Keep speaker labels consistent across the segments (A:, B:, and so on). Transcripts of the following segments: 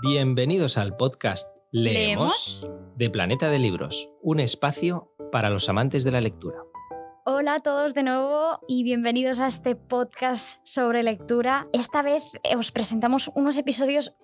A: Bienvenidos al podcast Leemos, de Planeta de Libros, un espacio para los amantes de la lectura.
B: Hola a todos de nuevo y bienvenidos a este podcast sobre lectura. Esta vez os presentamos unos episodios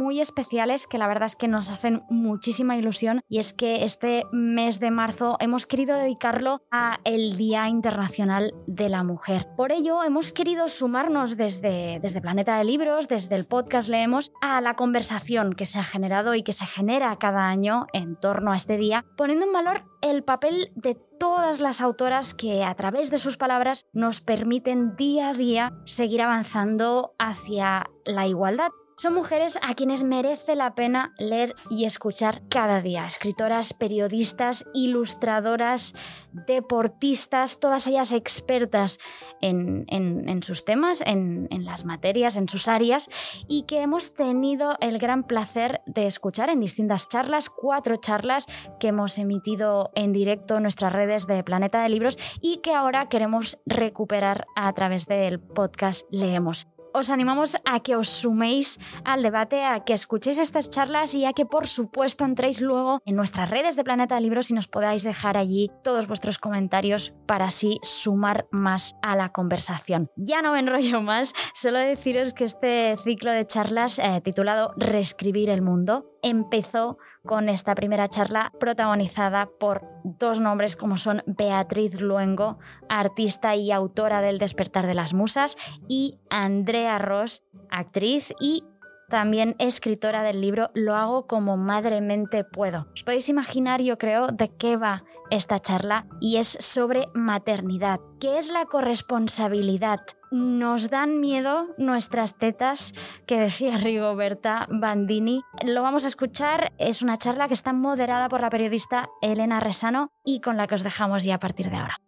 B: muy especiales que la verdad es que nos hacen muchísima ilusión y es que este mes de marzo hemos querido dedicarlo a el Día Internacional de la Mujer. Por ello hemos querido sumarnos desde, desde Planeta de Libros, desde el podcast Leemos, a la conversación que se ha generado y que se genera cada año en torno a este día, poniendo en valor el papel de todas las autoras que a través de sus palabras nos permiten día a día seguir avanzando hacia la igualdad. Son mujeres a quienes merece la pena leer y escuchar cada día. Escritoras, periodistas, ilustradoras, deportistas, todas ellas expertas en, sus temas, en, en, las materias, en sus áreas, y que hemos tenido el gran placer de escuchar en distintas charlas, cuatro charlas que hemos emitido en directo en nuestras redes de Planeta de Libros y que ahora queremos recuperar a través del podcast Leemos os animamos a que os suméis al debate, a que escuchéis estas charlas y a que por supuesto entréis luego en nuestras redes de Planeta de Libros y nos podáis dejar allí todos vuestros comentarios para así sumar más a la conversación. Ya no me enrollo más, solo deciros que este ciclo de charlas eh, titulado Reescribir el Mundo empezó con esta primera charla protagonizada por dos nombres como son Beatriz Luengo, artista y autora del Despertar de las Musas, y Andrea Ross, actriz y también escritora del libro Lo hago como madremente puedo. Os podéis imaginar, yo creo, de qué va esta charla y es sobre maternidad. ¿Qué es la corresponsabilidad? Nos dan miedo nuestras tetas, que decía Rigoberta Bandini. Lo vamos a escuchar, es una charla que está moderada por la periodista Elena Resano y con la que os dejamos ya a partir de ahora.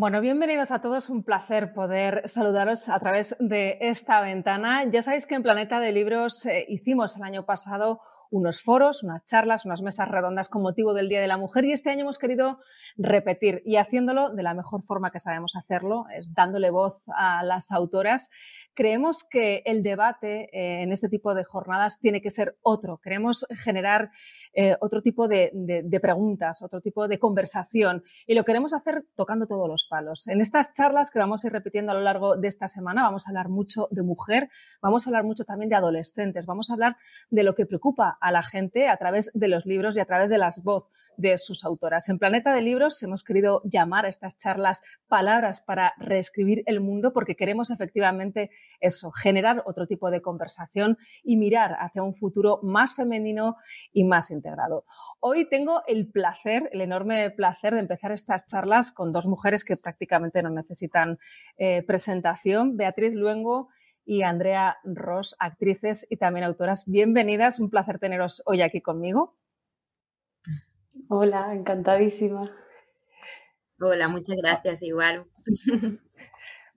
C: Bueno, bienvenidos a todos. Un placer poder saludaros a través de esta ventana. Ya sabéis que en Planeta de Libros eh, hicimos el año pasado unos foros, unas charlas, unas mesas redondas con motivo del Día de la Mujer y este año hemos querido repetir y haciéndolo de la mejor forma que sabemos hacerlo, es dándole voz a las autoras. Creemos que el debate eh, en este tipo de jornadas tiene que ser otro. Queremos generar eh, otro tipo de, de, preguntas, otro tipo de conversación y lo queremos hacer tocando todos los palos. En estas charlas que vamos a ir repitiendo a lo largo de esta semana vamos a hablar mucho de mujer, vamos a hablar mucho también de adolescentes, vamos a hablar de lo que preocupa a la gente a través de los libros y a través de las voz de sus autoras. En Planeta de Libros hemos querido llamar a estas charlas palabras para reescribir el mundo porque queremos efectivamente eso, generar otro tipo de conversación y mirar hacia un futuro más femenino y más integrado. Hoy tengo el placer, el enorme placer de empezar estas charlas con dos mujeres que prácticamente no necesitan eh, presentación, Beatriz Luengo y Andrea Ross, actrices y también autoras. Bienvenidas, un placer teneros hoy aquí conmigo.
D: Hola, encantadísima.
E: Hola, muchas gracias, igual.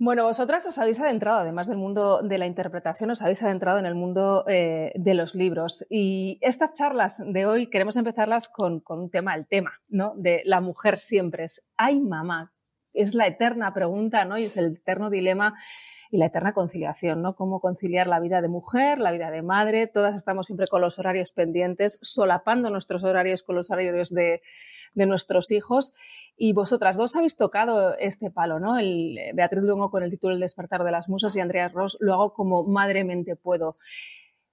C: Bueno, vosotras os habéis adentrado, además del mundo de la interpretación, os habéis adentrado en el mundo eh, de los libros. Y estas charlas de hoy queremos empezarlas con, con, un tema, el tema, ¿no? De la mujer siempre es, ¿hay mamá? Es la eterna pregunta, ¿no? Y es el eterno dilema y la eterna conciliación, ¿no? Cómo conciliar la vida de mujer, la vida de madre. Todas estamos siempre con los horarios pendientes, solapando nuestros horarios con los horarios de, nuestros hijos. Y vosotras dos habéis tocado este palo, ¿no? El, Beatriz Luengo con el título El despertar de las musas y Andrea Ross lo hago como madremente puedo.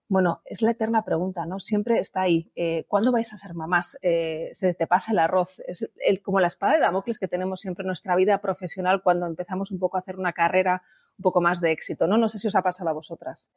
C: Bueno, es la eterna pregunta, ¿no? Siempre está ahí. Eh, ¿Cuándo vais a ser mamás? Eh, ¿Se te pasa el arroz? Es el, como la espada de Damocles que tenemos siempre en nuestra vida profesional cuando empezamos un poco a hacer una carrera un poco más de éxito, ¿no? No sé si os ha pasado a vosotras.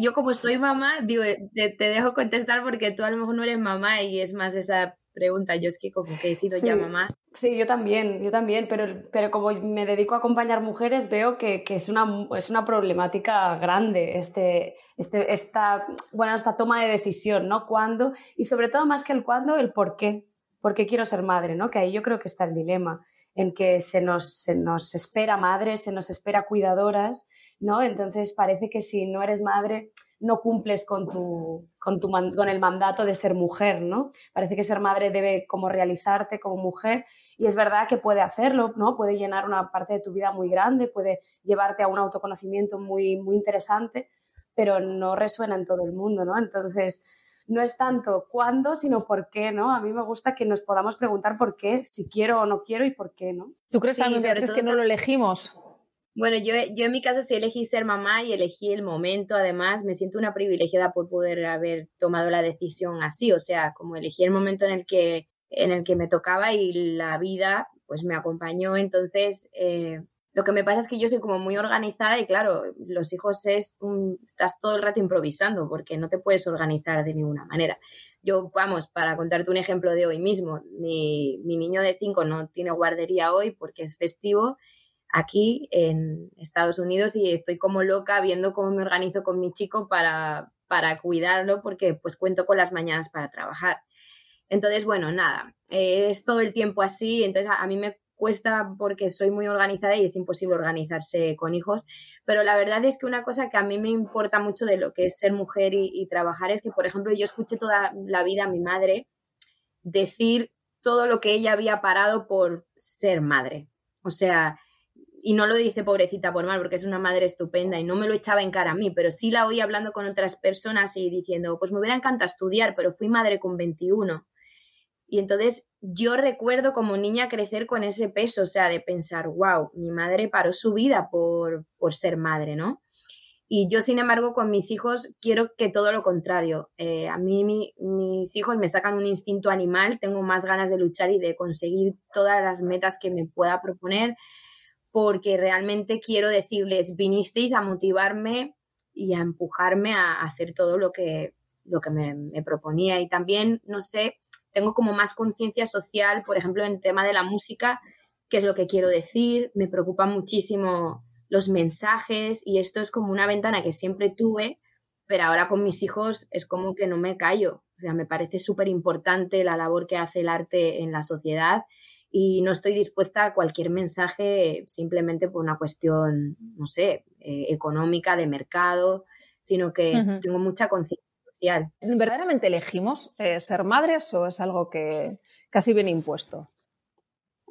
E: Yo como soy mamá, digo, te, te dejo contestar porque tú a lo mejor no eres mamá y es más esa pregunta. Yo es que como que he sido ya mamá.
D: Sí, yo también, yo también, pero, pero como me dedico a acompañar mujeres, veo que, que es, una, es una problemática grande este, este, esta, bueno, esta toma de decisión, ¿no? ¿Cuándo? Y sobre todo más que el cuándo, el por qué. ¿Por qué quiero ser madre? ¿no? Que ahí yo creo que está el dilema, en que se nos, se nos espera madres, se nos espera cuidadoras, ¿no? Entonces parece que si no eres madre no cumples con, tu, con, tu, con el mandato de ser mujer, ¿no? Parece que ser madre debe como realizarte como mujer y es verdad que puede hacerlo, ¿no? Puede llenar una parte de tu vida muy grande, puede llevarte a un autoconocimiento muy, muy interesante, pero no resuena en todo el mundo, ¿no? Entonces, no es tanto cuándo, sino por qué, ¿no? A mí me gusta que nos podamos preguntar por qué, si quiero o no quiero y por qué, ¿no?
C: ¿Tú crees también que no lo elegimos?
E: Bueno, yo, yo en mi caso sí elegí ser mamá y elegí el momento, además me siento una privilegiada por poder haber tomado la decisión así, o sea, como elegí el momento en el que, en el que me tocaba y la vida pues me acompañó, entonces eh, lo que me pasa es que yo soy como muy organizada y claro, los hijos es estás todo el rato improvisando porque no te puedes organizar de ninguna manera. Yo, vamos, para contarte un ejemplo de hoy mismo, mi, mi niño de 5 no tiene guardería hoy porque es festivo aquí en Estados Unidos y estoy como loca viendo cómo me organizo con mi chico para, para cuidarlo porque pues cuento con las mañanas para trabajar. Entonces, bueno, nada, es todo el tiempo así, entonces a, mí me cuesta porque soy muy organizada y es imposible organizarse con hijos, pero la verdad es que una cosa que a mí me importa mucho de lo que es ser mujer y, y trabajar es que, por ejemplo, yo escuché toda la vida a mi madre decir todo lo que ella había parado por ser madre. O sea, y no lo dice pobrecita por mal, porque es una madre estupenda y no me lo echaba en cara a mí, pero sí la oí hablando con otras personas y diciendo, pues me hubiera encantado estudiar, pero fui madre con 21. Y entonces yo recuerdo como niña crecer con ese peso, o sea, de pensar, wow, mi madre paró su vida por, por ser madre, ¿no? Y yo, sin embargo, con mis hijos quiero que todo lo contrario. Eh, a mí mis hijos me sacan un instinto animal, tengo más ganas de luchar y de conseguir todas las metas que me pueda proponer porque realmente quiero decirles, vinisteis a motivarme y a empujarme a hacer todo lo que, lo que me, proponía. Y también, no sé, tengo como más conciencia social, por ejemplo, en el tema de la música, qué es lo que quiero decir, me preocupa muchísimo los mensajes y esto es como una ventana que siempre tuve, pero ahora con mis hijos es como que no me callo. O sea, me parece súper importante la labor que hace el arte en la sociedad y no estoy dispuesta a cualquier mensaje simplemente por una cuestión, no sé, eh, económica, de mercado, sino que tengo mucha conciencia social.
C: ¿Verdaderamente elegimos eh, ser madres o es algo que casi viene impuesto?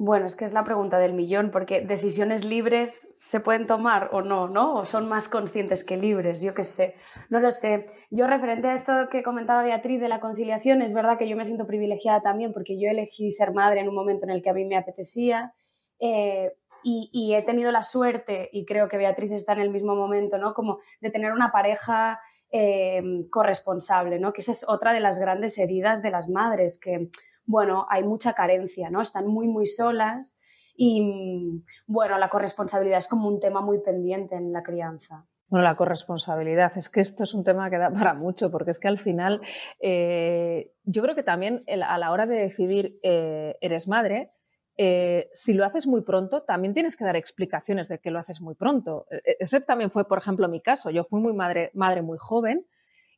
D: Bueno, es que es la pregunta del millón, porque decisiones libres se pueden tomar o no, ¿no? O son más conscientes que libres, yo qué sé, no lo sé. Yo referente a esto que comentaba Beatriz de la conciliación, es verdad que yo me siento privilegiada también porque yo elegí ser madre en un momento en el que a mí me apetecía eh, y, he tenido la suerte, y creo que Beatriz está en el mismo momento, ¿no? Como de tener una pareja eh, corresponsable, ¿no? Que esa es otra de las grandes heridas de las madres, que bueno, hay mucha carencia, ¿no? Están muy, muy solas y, bueno, la corresponsabilidad es como un tema muy pendiente en la crianza.
C: Bueno, la corresponsabilidad, es que esto es un tema que da para mucho, porque es que al final eh, yo creo que también a la hora de decidir eh, eres madre, eh, si lo haces muy pronto, también tienes que dar explicaciones de que lo haces muy pronto. E, e, ese también fue, por ejemplo, mi caso. Yo fui muy madre, madre muy joven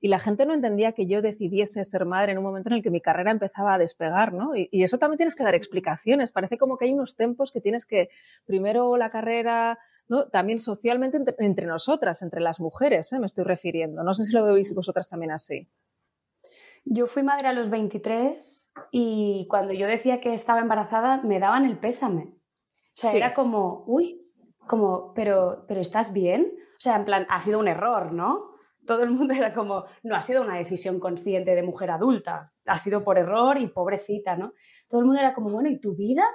C: y la gente no entendía que yo decidiese ser madre en un momento en el que mi carrera empezaba a despegar, ¿no? Y, eso también tienes que dar explicaciones. Parece como que hay unos tempos que tienes que, primero la carrera, ¿no? También socialmente entre, nosotras, entre las mujeres, ¿eh? me estoy refiriendo. No sé si lo veis vosotras también así.
D: Yo fui madre a los 23 y cuando yo decía que estaba embarazada me daban el pésame. O sea, era como, uy, como, pero, pero ¿estás bien? O sea, en plan, ha sido un error, ¿no? Todo el mundo era como, no ha sido una decisión consciente de mujer adulta, ha sido por error y pobrecita, ¿no? Todo el mundo era como, bueno, ¿y tu vida?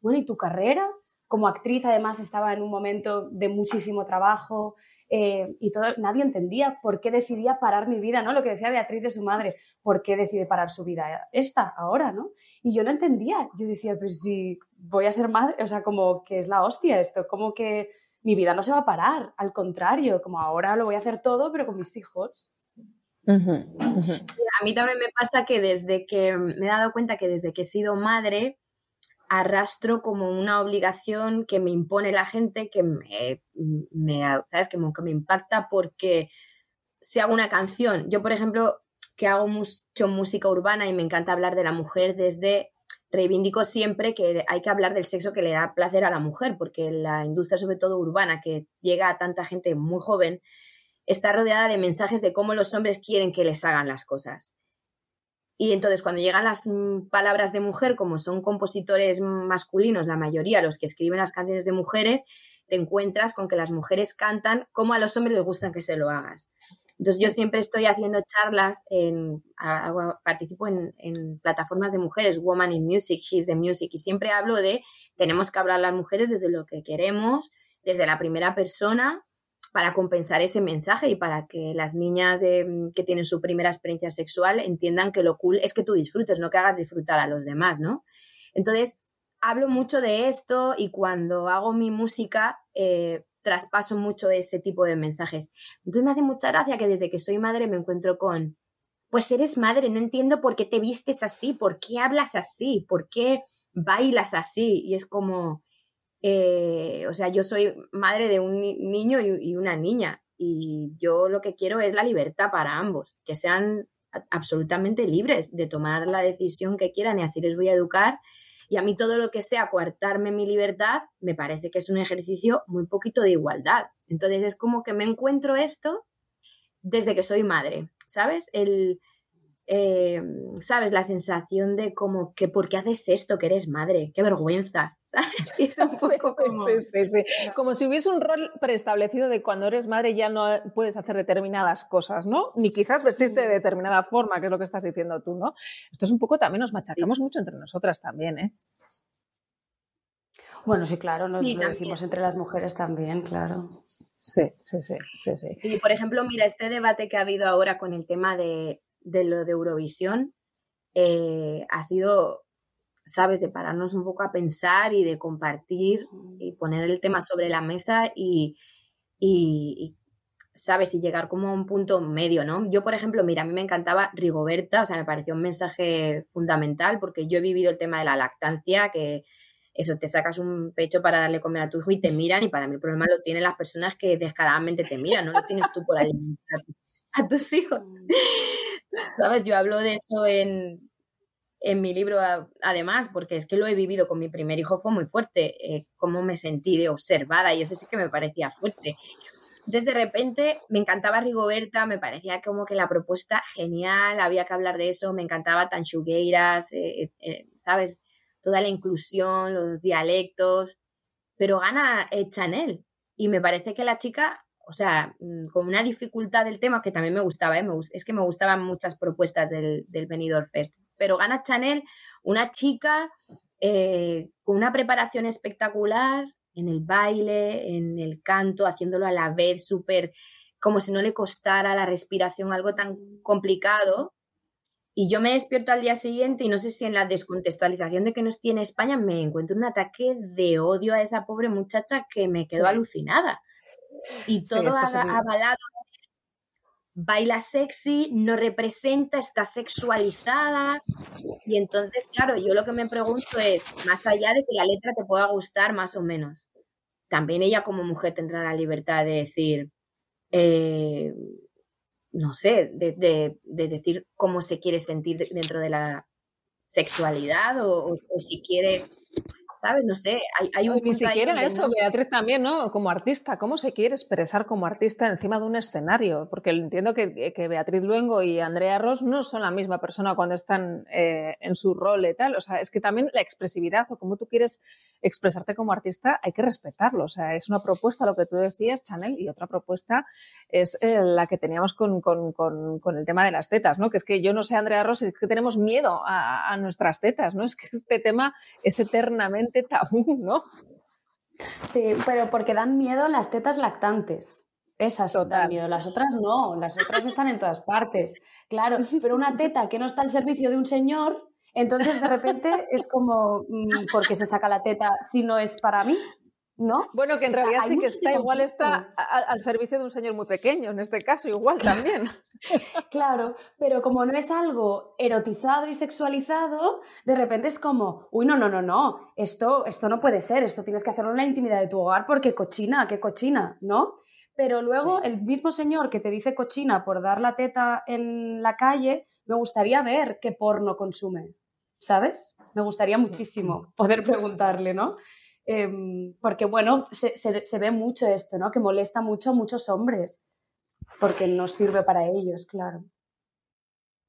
D: Bueno, ¿y tu carrera? Como actriz además estaba en un momento de muchísimo trabajo eh, y todo, nadie entendía por qué decidía parar mi vida, ¿no? Lo que decía Beatriz de su madre, ¿por qué decide parar su vida esta, ahora, ¿no? Y yo no entendía, yo decía, pues si voy a ser madre, o sea, como que es la hostia esto, como que mi vida no se va a parar, al contrario, como ahora lo voy a hacer todo, pero con mis hijos.
E: A mí también me pasa que desde que me he dado cuenta que desde que he sido madre, arrastro como una obligación que me impone la gente, que me, ¿sabes? Que me, impacta porque si hago una canción, yo por ejemplo, que hago mucho música urbana y me encanta hablar de la mujer desde reivindico siempre que hay que hablar del sexo que le da placer a la mujer, porque la industria, sobre todo urbana, que llega a tanta gente muy joven, está rodeada de mensajes de cómo los hombres quieren que les hagan las cosas. Y entonces cuando llegan las mm, palabras de mujer, como son compositores masculinos, la mayoría, los que escriben las canciones de mujeres, te encuentras con que las mujeres cantan como a los hombres les gustan que se lo hagas. Entonces yo siempre estoy haciendo charlas, en, participo en, plataformas de mujeres, Woman in Music, She's the Music, y siempre hablo de, tenemos que hablar las mujeres desde lo que queremos, desde la primera persona, para compensar ese mensaje y para que las niñas de, que tienen su primera experiencia sexual entiendan que lo cool es que tú disfrutes, no que hagas disfrutar a los demás, ¿no? Entonces, hablo mucho de esto y cuando hago mi música, eh, traspaso mucho ese tipo de mensajes. Entonces me hace mucha gracia que desde que soy madre me encuentro con, pues eres madre, no entiendo por qué te vistes así, por qué hablas así, por qué bailas así. Y es como, eh, o sea, yo soy madre de un niño y, una niña y yo lo que quiero es la libertad para ambos, que sean absolutamente libres de tomar la decisión que quieran y así les voy a educar y a mí todo lo que sea coartarme mi libertad me parece que es un ejercicio muy poquito de igualdad. Entonces es como que me encuentro esto desde que soy madre, ¿sabes? El, eh, ¿sabes? La sensación de como que, ¿por qué haces esto? Que eres madre, qué vergüenza, ¿sabes? es un poco como...
C: Sí, sí, sí. Como si hubiese un rol preestablecido de cuando eres madre ya no puedes hacer determinadas cosas, ¿no? Ni quizás vestirte de determinada forma, que es lo que estás diciendo tú, ¿no? Esto es un poco también, nos machacamos mucho entre nosotras también, ¿eh?
D: Bueno, sí, claro, nos lo decimos entre las mujeres también, claro.
C: Sí, sí, sí, sí, sí.
E: Sí, por ejemplo, mira, este debate que ha habido ahora con el tema de de lo de Eurovisión eh, ha sido, sabes, de pararnos un poco a pensar y de compartir y poner el tema sobre la mesa y, sabes, y llegar como a un punto medio, ¿no? Yo, por ejemplo, mira, a mí me encantaba Rigoberta, o sea, me pareció un mensaje fundamental porque yo he vivido el tema de la lactancia, que eso, te sacas un pecho para darle comer a tu hijo y te miran y para mí el problema lo tienen las personas que descaradamente te miran, no lo tienes tú por alimentar a tus hijos. ¿Sabes? Yo hablo de eso en, en mi libro, además, porque es que lo he vivido con mi primer hijo, fue muy fuerte, eh, cómo me sentí de observada y eso sí que me parecía fuerte. Entonces, de repente, me encantaba Rigoberta, me parecía como que la propuesta genial, había que hablar de eso, me encantaba Tanchugueiras, eh, eh, ¿sabes? Toda la inclusión, los dialectos, pero gana Chanel. Y me parece que la chica o sea, mm, con una dificultad del tema que también me gustaba, ¿eh? es que me gustaban muchas propuestas del, del Benidorm Fest. Pero gana Chanel, una chica eh, con una preparación espectacular en el baile, en el canto, haciéndolo a la vez súper, como si no le costara la respiración, algo tan complicado. Y yo me despierto al día siguiente y no sé si en la descontextualización de que nos tiene España me encuentro un ataque de odio a esa pobre muchacha que me quedó alucinada. Y todo avalado. Baila sexy, no representa, está sexualizada. Y entonces, claro, yo lo que me pregunto es, más allá de que la letra te pueda gustar más o menos, también ella como mujer tendrá la libertad de decir, eh, no sé, de, decir cómo se quiere sentir dentro de la sexualidad o si quiere ¿sabes? No sé, hay, un...
C: Ni siquiera eso, Beatriz también, ¿no? Como artista, ¿cómo se quiere expresar como artista encima de un escenario? Porque entiendo que, que Beatriz Luengo y Andrea Ross no son la misma persona cuando están eh, en su rol y tal. O sea, es que también la expresividad o cómo tú quieres expresarte como artista hay que respetarlo. O sea, es una propuesta, lo que tú decías, Chanel, y otra propuesta es eh, la que teníamos con, con, con, el tema de las tetas, ¿no? Que es que yo no sé, Andrea Ross, es que tenemos miedo a, a nuestras tetas, ¿no? Es que este tema es eternamente tabú, ¿no?
D: Sí, pero porque dan miedo las tetas lactantes. Esas dan miedo, las otras no, las otras están en todas partes. Claro, pero una teta que no está al servicio de un señor, entonces de repente es como, mm, ¿por qué se saca la teta si no es para mí? ¿no?
C: Bueno, que en realidad sí que está, igual está al, servicio de un señor muy pequeño, en este caso, igual también.
D: claro, pero como no es algo erotizado y sexualizado, de repente es como, uy, no, no, no, no, esto, esto no puede ser, esto tienes que hacerlo en la intimidad de tu hogar porque cochina, qué cochina, ¿no? Pero luego el mismo señor que te dice cochina por dar la teta en la calle, me gustaría ver qué porno consume, ¿sabes? Me gustaría muchísimo poder preguntarle, ¿no? Em, porque bueno, se, se, ve mucho esto, ¿no? Que molesta mucho a muchos hombres, porque no sirve para ellos, claro.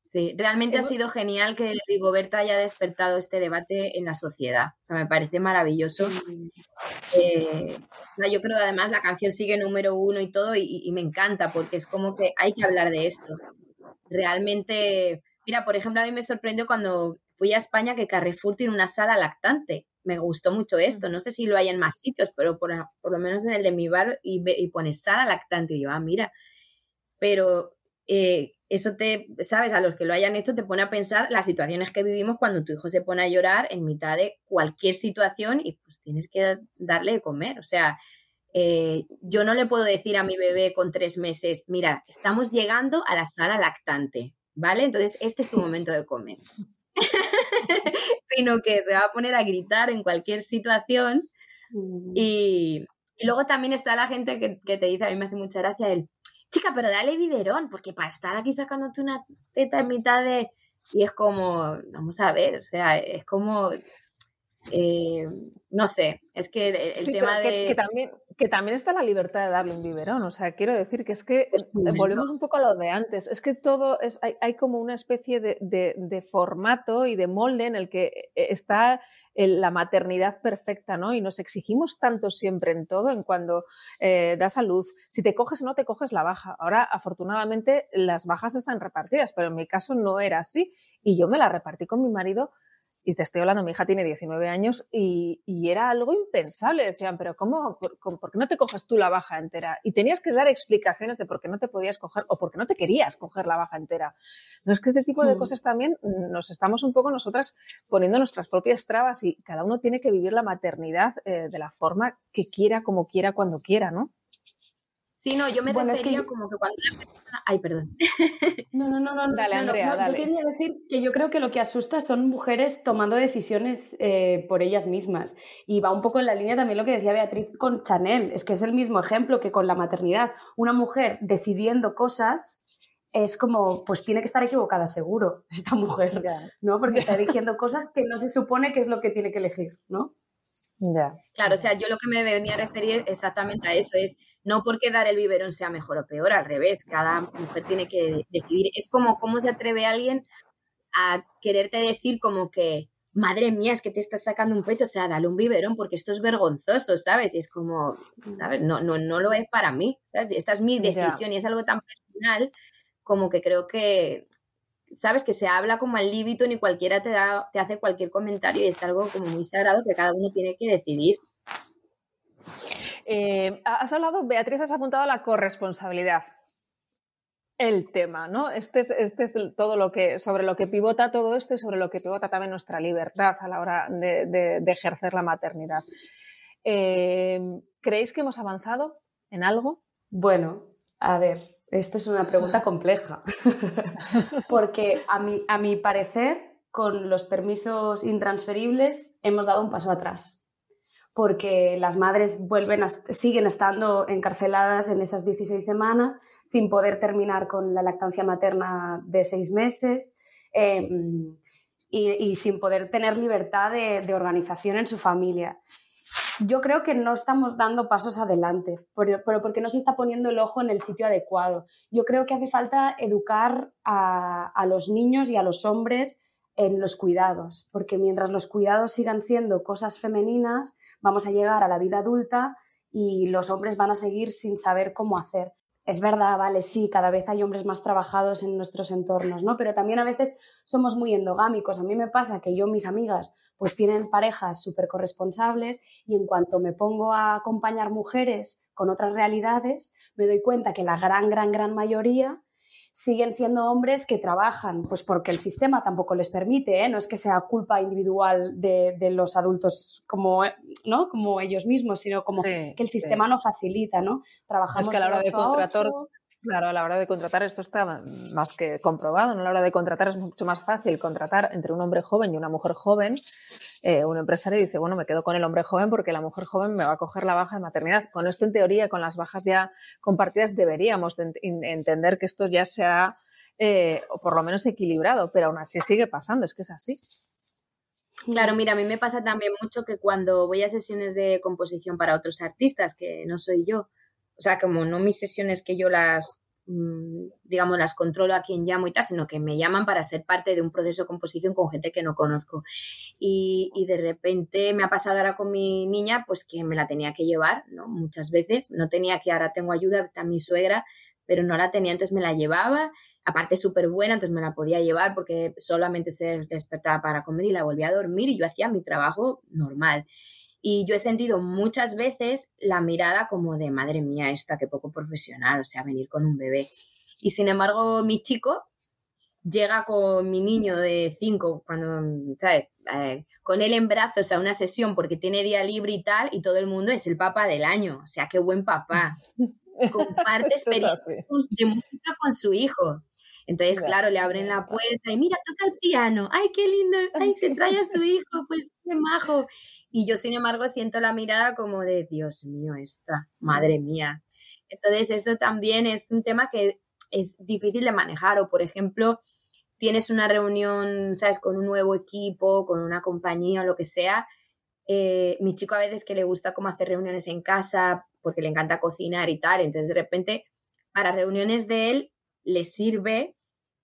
E: Sí, realmente ha sido genial que Rigoberta haya despertado este debate en la sociedad. O sea, me parece maravilloso. Eh, yo creo además la canción sigue número uno y todo, y, me encanta porque es como que hay que hablar de esto. Realmente, mira, por ejemplo, a mí me sorprendió cuando fui a España que Carrefour tiene una sala lactante. Me gustó mucho esto. No sé si lo hay en más sitios, pero por, lo menos en el de mi bar y, y pone sala lactante. Y yo, ah, mira. Pero eh, eso te, sabes, a los que lo hayan hecho te pone a pensar las situaciones que vivimos cuando tu hijo se pone a llorar en mitad de cualquier situación y pues tienes que darle de comer. O sea, eh, yo no le puedo decir a mi bebé con tres meses, mira, estamos llegando a la sala lactante, ¿vale? Entonces, este es tu momento de comer. Sino que se va a poner a gritar en cualquier situación. Mm. Y, luego también está la gente que, que, te dice, a mí me hace mucha gracia el, chica, pero dale biberón, porque para estar aquí sacándote una teta en mitad de... Y es como, vamos a ver, o sea, es como, eh, no sé, es que el, tema de...
C: Que, también, que también está la libertad de darle un biberón, o sea, quiero decir que es que volvemos un poco a lo de antes, es que todo es, hay, hay como una especie de, de, formato y de molde en el que está la maternidad perfecta, ¿no? Y nos exigimos tanto siempre en todo, en cuando eh, das a luz. Si te coges o no te coges la baja. Ahora, afortunadamente, las bajas están repartidas, pero en mi caso no era así. Y yo me la repartí con mi marido y te estoy hablando, mi hija tiene 19 años y, era algo impensable. Decían, pero ¿cómo? Por, qué no te coges tú la baja entera? Y tenías que dar explicaciones de por qué no te podías coger o por qué no te querías coger la baja entera. No es que este tipo de hmm. cosas también nos estamos un poco nosotras poniendo nuestras propias trabas y cada uno tiene que vivir la maternidad eh, de la forma que quiera, como quiera, cuando quiera, ¿no?
E: Sí, no, yo me refería como que cuando una persona... Ay, perdón.
D: No, no, no, no. Dale, Andrea, dale. Yo quería decir que yo creo que lo que asusta son mujeres tomando decisiones eh, por ellas mismas. Y va un poco en la línea también lo que decía Beatriz con Chanel. Es que es el mismo ejemplo que con la maternidad. Una mujer decidiendo cosas es como, pues tiene que estar equivocada seguro esta mujer, ¿no? Porque está eligiendo cosas que no se supone que es lo que tiene que elegir, ¿no?
E: Ya. Claro, o sea, yo lo que me venía a referir exactamente a eso es no porque dar el biberón sea mejor o peor, al revés, cada mujer tiene que decidir. Es como cómo se atreve alguien a quererte decir como que, madre mía, es que te estás sacando un pecho, o sea, dale un biberón porque esto es vergonzoso, ¿sabes? Y es como, ¿sabes? No, no, no lo es para mí, ¿sabes? Esta es mi decisión y es algo tan personal como que creo que, ¿sabes? Que se habla como al líbito ni cualquiera te, da, te hace cualquier comentario y es algo como muy sagrado que cada uno tiene que decidir.
C: Eh, has hablado, Beatriz, has apuntado a la corresponsabilidad. El tema, ¿no? Este es, este es todo lo que, sobre lo que pivota todo esto y sobre lo que pivota también nuestra libertad a la hora de, ejercer la maternidad. Eh, ¿Creéis que hemos avanzado en algo?
D: Bueno, a ver, esto es una pregunta compleja, porque a mi, a mi parecer, con los permisos intransferibles hemos dado un paso atrás porque las madres vuelven siguen estando encarceladas en esas 16 semanas sin poder terminar con la lactancia materna de seis meses em, y, sin poder tener libertad de, organización en su familia. Yo creo que no estamos dando pasos adelante, pero, porque no se está poniendo el ojo en el sitio adecuado. Yo creo que hace falta educar a, a los niños y a los hombres en los cuidados, porque mientras los cuidados sigan siendo cosas femeninas, vamos a llegar a la vida adulta y los hombres van a seguir sin saber cómo hacer. Es verdad, vale, sí, cada vez hay hombres más trabajados en nuestros entornos, ¿no? Pero también a veces somos muy endogámicos. A mí me pasa que yo, mis amigas, pues tienen parejas súper corresponsables y en cuanto me pongo a acompañar mujeres con otras realidades, me doy cuenta que la gran, gran, gran mayoría siguen siendo hombres que trabajan, pues porque el sistema tampoco les permite, ¿eh? no es que sea culpa individual de, los adultos como, ¿no? como ellos mismos, sino como que el sistema no facilita, ¿no?
C: Trabajamos es que a la hora de contratar, Claro, a la hora de contratar esto está más que comprobado. A la hora de contratar es mucho más fácil contratar entre un hombre joven y una mujer joven. Eh, un empresario dice, bueno, me quedo con el hombre joven porque la mujer joven me va a coger la baja de maternidad. Con esto, en teoría, con las bajas ya compartidas, deberíamos entender que esto ya se ha, eh, o por lo menos equilibrado, pero aún así sigue pasando, es que es así.
E: Claro, mira, a mí me pasa también mucho que cuando voy a sesiones de composición para otros artistas, que no soy yo, o sea, como no mis sesiones que yo las, mm, digamos, las controlo a quien llamo y tal, sino que me llaman para ser parte de un proceso de composición con gente que no conozco. Y, de repente me ha pasado ahora con mi niña, pues que me la tenía que llevar, ¿no? Muchas veces, no tenía que, ahora tengo ayuda, está mi suegra, pero no la tenía, entonces me la llevaba aparte súper buena, entonces me la podía llevar porque solamente se despertaba para comer y la volvía a dormir y yo hacía mi trabajo normal. Y yo he sentido muchas veces la mirada como de, madre mía, esta, qué poco profesional, o sea, venir con un bebé. Y sin embargo, mi chico llega con mi niño de cinco, cuando, ¿sabes? Eh, con él en brazos a una sesión porque tiene día libre y tal, y todo el mundo es el papá del año. O sea, qué buen papá. Comparte experiencias de música con su hijo. Entonces, claro, le abren la puerta y mira, toca el piano, ay, qué lindo, ay, se trae a su hijo, pues qué majo. Y yo, sin embargo, siento la mirada como de, Dios mío, esta, madre mía. Entonces, eso también es un tema que es difícil de manejar. O, por ejemplo, tienes una reunión, ¿sabes?, con un nuevo equipo, con una compañía o lo que sea. Eh, mi chico a veces que le gusta como hacer reuniones en casa porque le encanta cocinar y tal. Entonces, de repente, para reuniones de él, le sirve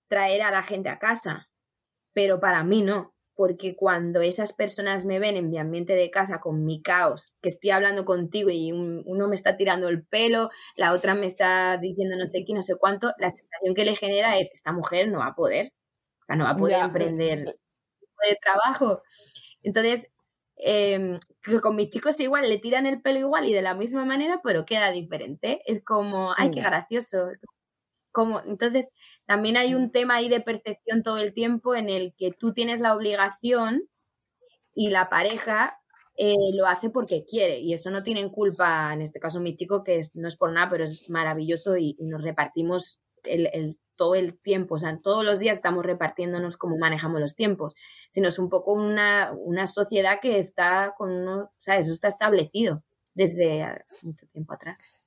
E: traer a la gente a casa, pero para mí no, porque cuando esas personas me ven en mi ambiente de casa con mi caos, que estoy hablando contigo y uno me está tirando el pelo, la otra me está diciendo no sé qué, no sé cuánto, la sensación que le genera es, esta mujer no va a poder, o sea, no va a poder emprender de trabajo. Entonces, em, con mis chicos igual le tiran el pelo igual y de la misma manera, pero queda diferente. Es como, ay, qué gracioso. Como, entonces, también hay un tema ahí de percepción todo el tiempo en el que tú tienes la obligación y la pareja eh, lo hace porque quiere. Y eso no tienen culpa, en este caso mi chico, que no es por nada, pero es maravilloso y, nos repartimos el, todo el tiempo. O sea, todos los días estamos repartiéndonos cómo manejamos los tiempos. Sino es un poco una, una sociedad que está con uno, o sea, eso está establecido desde mucho tiempo atrás.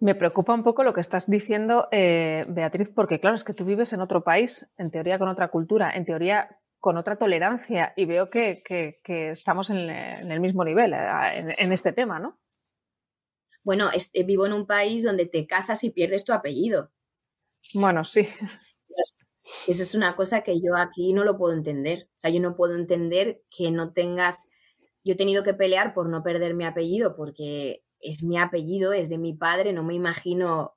C: Me preocupa un poco lo que estás diciendo, eh, Beatriz, porque claro, es que tú vives en otro país, en teoría con otra cultura, en teoría con otra tolerancia, y veo que, estamos en, el mismo nivel eh, en, este tema, ¿no?
E: Bueno, eh, vivo en un país donde te casas y pierdes tu apellido.
C: Bueno, sí.
E: Eso es una cosa que yo aquí no lo puedo entender. O sea, yo no puedo entender que no tengas... Yo he tenido que pelear por no perder mi apellido porque es mi apellido, es de mi padre, no me imagino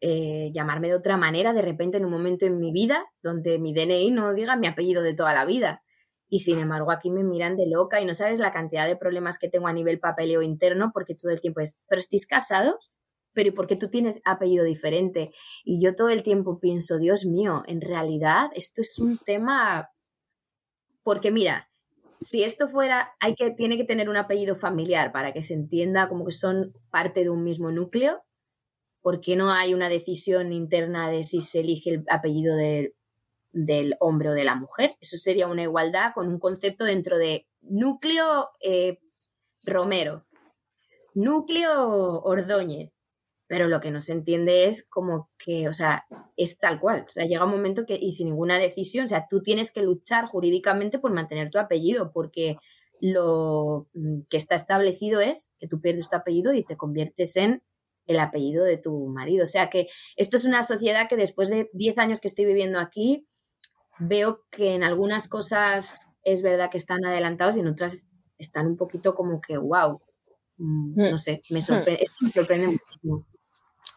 E: eh, llamarme de otra manera de repente en un momento en mi vida donde mi DNI no diga mi apellido de toda la vida. Y sin embargo aquí me miran de loca y no sabes la cantidad de problemas que tengo a nivel papeleo interno porque todo el tiempo es, pero pero ¿y por qué tú tienes apellido diferente? Y yo todo el tiempo pienso, Dios mío, en realidad esto es un tema... Porque mira, si esto fuera, hay que, tiene que tener un apellido familiar para que se entienda como que son parte de un mismo núcleo, porque no hay una decisión interna de si se elige el apellido del hombre o de la mujer. Eso sería una igualdad con un concepto dentro de núcleo eh, Romero, núcleo Ordóñez, pero lo que no se entiende es como que, o sea, es tal cual. O sea, llega un momento que, y sin ninguna decisión, o sea, tú tienes que luchar jurídicamente por mantener tu apellido, porque lo mm, que está establecido es que tú pierdes tu apellido y te conviertes en el apellido de tu marido. O sea que esto es una sociedad que después de 10 años que estoy viviendo aquí, veo que en algunas cosas es verdad que están adelantados y en otras están un poquito como que, wow, mm, no sé, me sorprende, esto me sorprende muchísimo.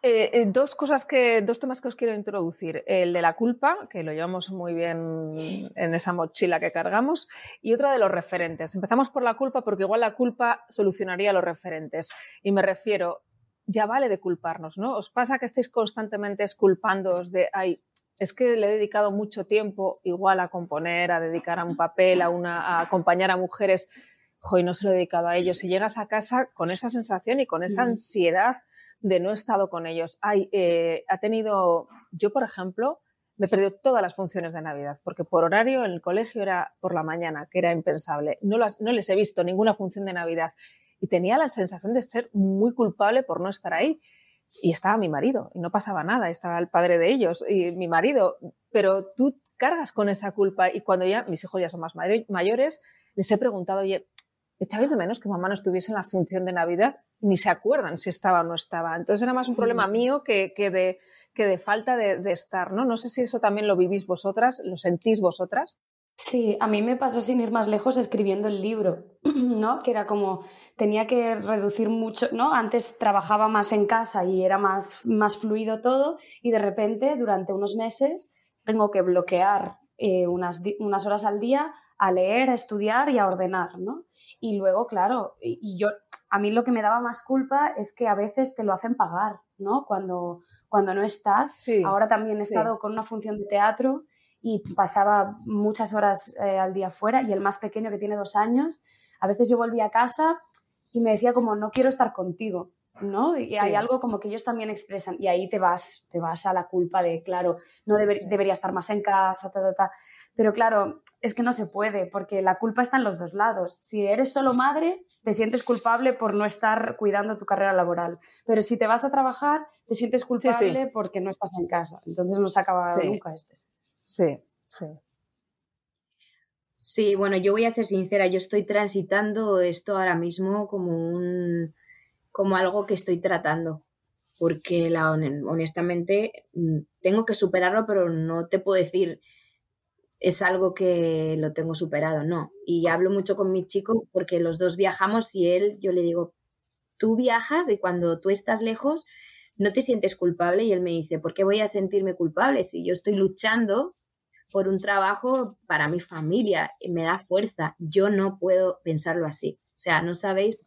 C: Eh, eh, dos cosas que, dos temas que os quiero introducir. El de la culpa, que lo llevamos muy bien en esa mochila que cargamos, y otra de los referentes. Empezamos por la culpa porque igual la culpa solucionaría los referentes. Y me refiero, ya vale de culparnos, ¿no? ¿Os pasa que estéis constantemente esculpándoos de, ay, es que le he dedicado mucho tiempo igual a componer, a dedicar a un papel, a, una, a acompañar a mujeres, hoy no se lo he dedicado a ellos. Y llegas a casa con esa sensación y con esa mm. ansiedad de no he estado con ellos. Hay, eh, ha tenido, yo por ejemplo, me he perdido todas las funciones de Navidad, porque por horario en el colegio era por la mañana, que era impensable. No, las, no les he visto ninguna función de Navidad y tenía la sensación de ser muy culpable por no estar ahí. Y estaba mi marido y no pasaba nada, estaba el padre de ellos y mi marido, pero tú cargas con esa culpa y cuando ya mis hijos ya son más mayores, les he preguntado, oye, echabais de menos que mamá no estuviese en la función de Navidad, ni se acuerdan si estaba o no estaba. Entonces era más un problema mío que, que, de, que de, falta de, de, estar, ¿no? No sé si eso también lo vivís vosotras, lo sentís vosotras.
D: Sí, a mí me pasó sin ir más lejos escribiendo el libro, ¿no? Que era como, tenía que reducir mucho, ¿no? Antes trabajaba más en casa y era más, más fluido todo y de repente durante unos meses tengo que bloquear eh, unas, unas horas al día a leer, a estudiar y a ordenar, ¿no? Y luego, claro, y, yo, a mí lo que me daba más culpa es que a veces te lo hacen pagar, ¿no? Cuando, cuando no estás. Ahora también he estado con una función de teatro y pasaba muchas horas eh, al día fuera y el más pequeño que tiene dos años, a veces yo volvía a casa y me decía como no quiero estar contigo, ¿no? Y hay algo como que ellos también expresan y ahí te vas, te vas a la culpa de, claro, no debería estar más en casa, ta, ta, ta. Pero claro, es que no se puede porque la culpa está en los dos lados. Si eres solo madre, te sientes culpable por no estar cuidando tu carrera laboral. Pero si te vas a trabajar, te sientes culpable porque no estás en casa. Entonces no se acaba nunca esto.
C: Sí, sí.
E: Sí, bueno, yo voy a ser sincera, yo estoy transitando esto ahora mismo como un como algo que estoy tratando, porque la, honestamente mm, tengo que superarlo, pero no te puedo decir es algo que lo tengo superado, no. Y hablo mucho con mi chico porque los dos viajamos y él, yo le digo, tú viajas y cuando tú estás lejos no te sientes culpable y él me dice, ¿por qué voy a sentirme culpable si yo estoy luchando por un trabajo para mi familia? Me da fuerza. Yo no puedo pensarlo así. O sea, no sabéis,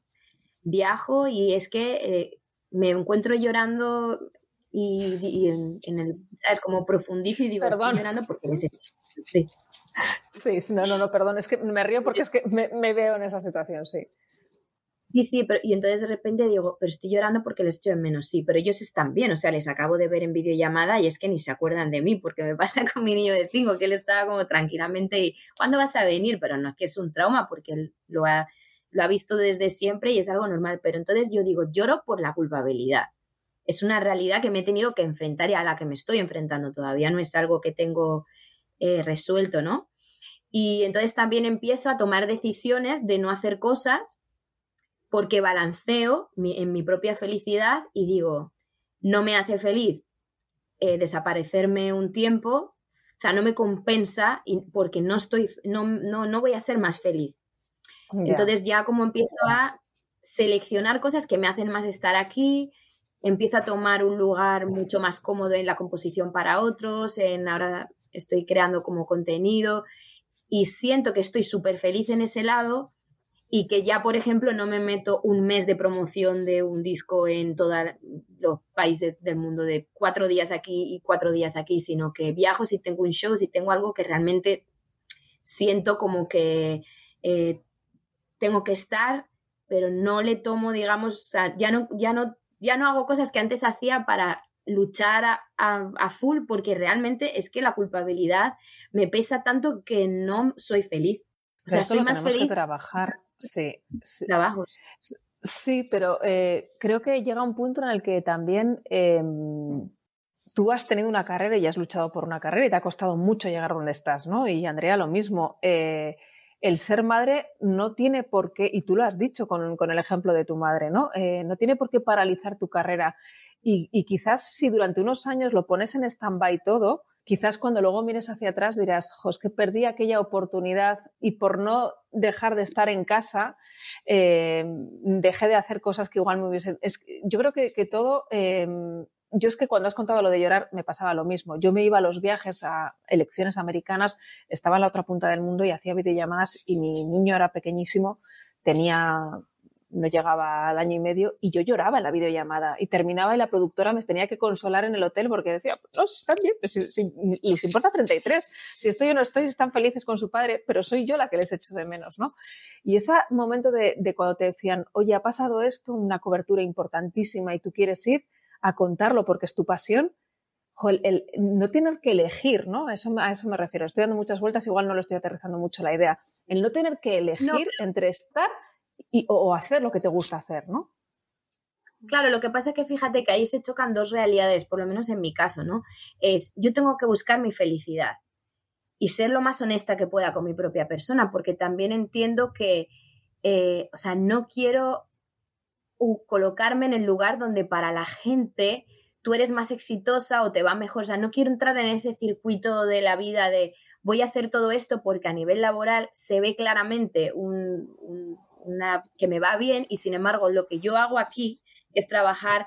E: viajo y es que eh, me encuentro llorando y, en, el, ¿sabes? Como profundizo y digo, estoy llorando porque Sí.
C: Sí, no, no, no, perdón, es que me río porque es que me, me veo en esa situación, sí.
E: Sí, sí, pero, y entonces de repente digo, pero estoy llorando porque les echo en menos. Sí, pero ellos están bien, o sea, les acabo de ver en videollamada y es que ni se acuerdan de mí, porque me pasa con mi niño de cinco, que él estaba como tranquilamente y, ¿cuándo vas a venir? Pero no es que es un trauma, porque él lo ha, lo ha visto desde siempre y es algo normal. Pero entonces yo digo, lloro por la culpabilidad. Es una realidad que me he tenido que enfrentar y a la que me estoy enfrentando todavía, no es algo que tengo eh, resuelto, ¿no? Y entonces también empiezo a tomar decisiones de no hacer cosas porque balanceo en mi propia felicidad y digo, no me hace feliz eh, desaparecerme un tiempo, o sea, no me compensa porque no estoy, no, no, voy a ser más feliz. Entonces ya como empiezo a seleccionar cosas que me hacen más estar aquí, empiezo a tomar un lugar mucho más cómodo en la composición para otros, en ahora estoy creando como contenido y siento que estoy súper feliz en ese lado y que ya, por ejemplo, no me meto un mes de promoción de un disco en todos los países del mundo de cuatro días aquí y cuatro días aquí, sino que viajo si tengo un show, si tengo algo que realmente siento como que eh, tengo que estar, pero no le tomo, digamos, ya no, ya no, ya no hago cosas que antes hacía para luchar a, a, full porque realmente es que la culpabilidad me pesa tanto que no soy feliz.
C: O sea, soy más feliz. Que trabajar Sí,
E: Trabajos.
C: Sí, pero eh, creo que llega un punto en el que también em, tú has tenido una carrera y has luchado por una carrera y te ha costado mucho llegar donde estás, ¿no? Y Andrea, lo mismo. Eh, el ser madre no tiene por qué, y tú lo has dicho con, el ejemplo de tu madre, ¿no? Eh, no tiene por qué paralizar tu carrera. Y, quizás si durante unos años lo pones en stand-by todo, quizás cuando luego mires hacia atrás dirás, jo, que perdí aquella oportunidad y por no dejar de estar en casa, eh, dejé de hacer cosas que igual me hubiesen... yo creo que, todo... Em, yo es que cuando has contado lo de llorar me pasaba lo mismo. Yo me iba a los viajes a elecciones americanas, estaba en la otra punta del mundo y hacía videollamadas y mi niño era pequeñísimo, tenía no llegaba al año y medio y yo lloraba en la videollamada y terminaba y la productora me tenía que consolar en el hotel porque decía, no, si están bien, si, les importa 33, si estoy o no estoy, están felices con su padre, pero soy yo la que les echo de menos, ¿no? Y ese momento de, cuando te decían, oye, ha pasado esto, una cobertura importantísima y tú quieres ir a contarlo porque es tu pasión, el, no tener que elegir, ¿no? Eso, a eso me refiero. Estoy dando muchas vueltas, igual no lo estoy aterrizando mucho la idea. El no tener que elegir entre estar y, o hacer lo que te gusta hacer, ¿no?
E: Claro, lo que pasa es que fíjate que ahí se chocan dos realidades, por lo menos en mi caso, ¿no? Es yo tengo que buscar mi felicidad y ser lo más honesta que pueda con mi propia persona, porque también entiendo que eh, o sea, no quiero colocarme en el lugar donde para la gente tú eres más exitosa o te va mejor. O sea, no quiero entrar en ese circuito de la vida de voy a hacer todo esto porque a nivel laboral se ve claramente una, que me va bien y sin embargo lo que yo hago aquí es trabajar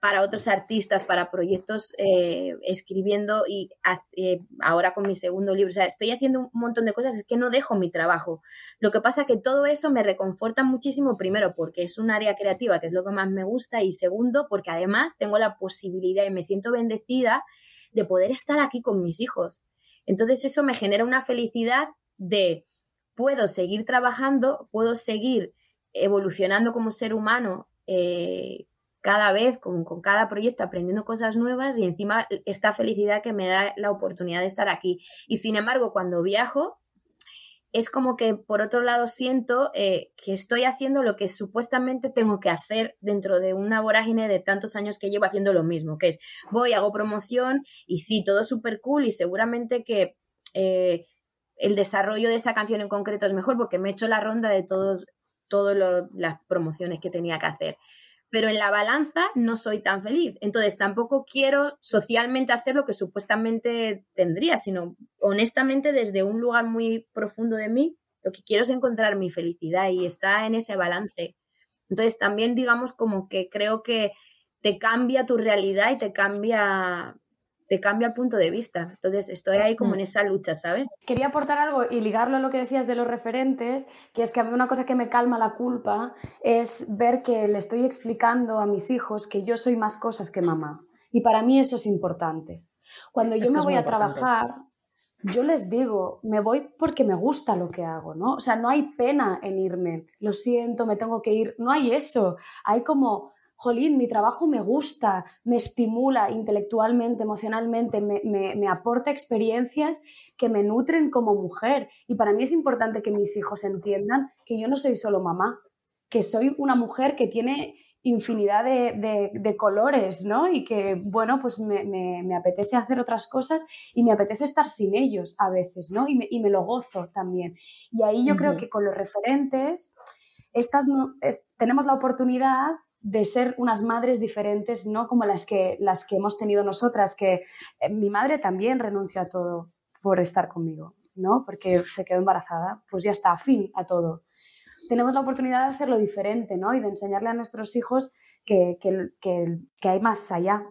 E: para otros artistas, para proyectos, eh, escribiendo y eh, ahora con mi segundo libro. O sea, estoy haciendo un montón de cosas, es que no dejo mi trabajo. Lo que pasa que todo eso me reconforta muchísimo, primero, porque es un área creativa, que es lo que más me gusta, y segundo, porque además tengo la posibilidad y me siento bendecida de poder estar aquí con mis hijos. Entonces eso me genera una felicidad de puedo seguir trabajando, puedo seguir evolucionando como ser humano eh, cada vez con, cada proyecto aprendiendo cosas nuevas y encima esta felicidad que me da la oportunidad de estar aquí. Y sin embargo, cuando viajo, es como que por otro lado siento eh, que estoy haciendo lo que supuestamente tengo que hacer dentro de una vorágine de tantos años que llevo haciendo lo mismo, que es voy, hago promoción y sí, todo súper cool y seguramente que eh, el desarrollo de esa canción en concreto es mejor porque me he hecho la ronda de todas las promociones que tenía que hacer pero en la balanza no soy tan feliz. Entonces tampoco quiero socialmente hacer lo que supuestamente tendría, sino honestamente desde un lugar muy profundo de mí, lo que quiero es encontrar mi felicidad y está en ese balance. Entonces también digamos como que creo que te cambia tu realidad y te cambia te cambia el punto de vista. Entonces estoy ahí como mm. en esa lucha, ¿sabes?
D: Quería aportar algo y ligarlo a lo que decías de los referentes, que es que a mí una cosa que me calma la culpa es ver que le estoy explicando a mis hijos que yo soy más cosas que mamá. Y para mí eso es importante. Cuando yo me voy a trabajar, yo les digo, me voy porque me gusta lo que hago, ¿no? O sea, no hay pena en irme. Lo siento, me tengo que ir. No hay eso. Hay como jolín, mi trabajo me gusta, me estimula intelectualmente, emocionalmente, me, aporta experiencias que me nutren como mujer. Y para mí es importante que mis hijos entiendan que yo no soy solo mamá, que soy una mujer que tiene infinidad de, colores, ¿no? Y que, bueno, pues me, apetece hacer otras cosas y me apetece estar sin ellos a veces, ¿no? Y me, lo gozo también. Y ahí yo creo que con los referentes, estas, tenemos la oportunidad de ser unas madres diferentes, no como las que, las que hemos tenido nosotras, que eh, mi madre también renunció a todo por estar conmigo, ¿no? Porque se quedó embarazada, pues ya está, fin a todo. Tenemos la oportunidad de hacerlo diferente, ¿no? Y de enseñarle a nuestros hijos que, que hay más allá.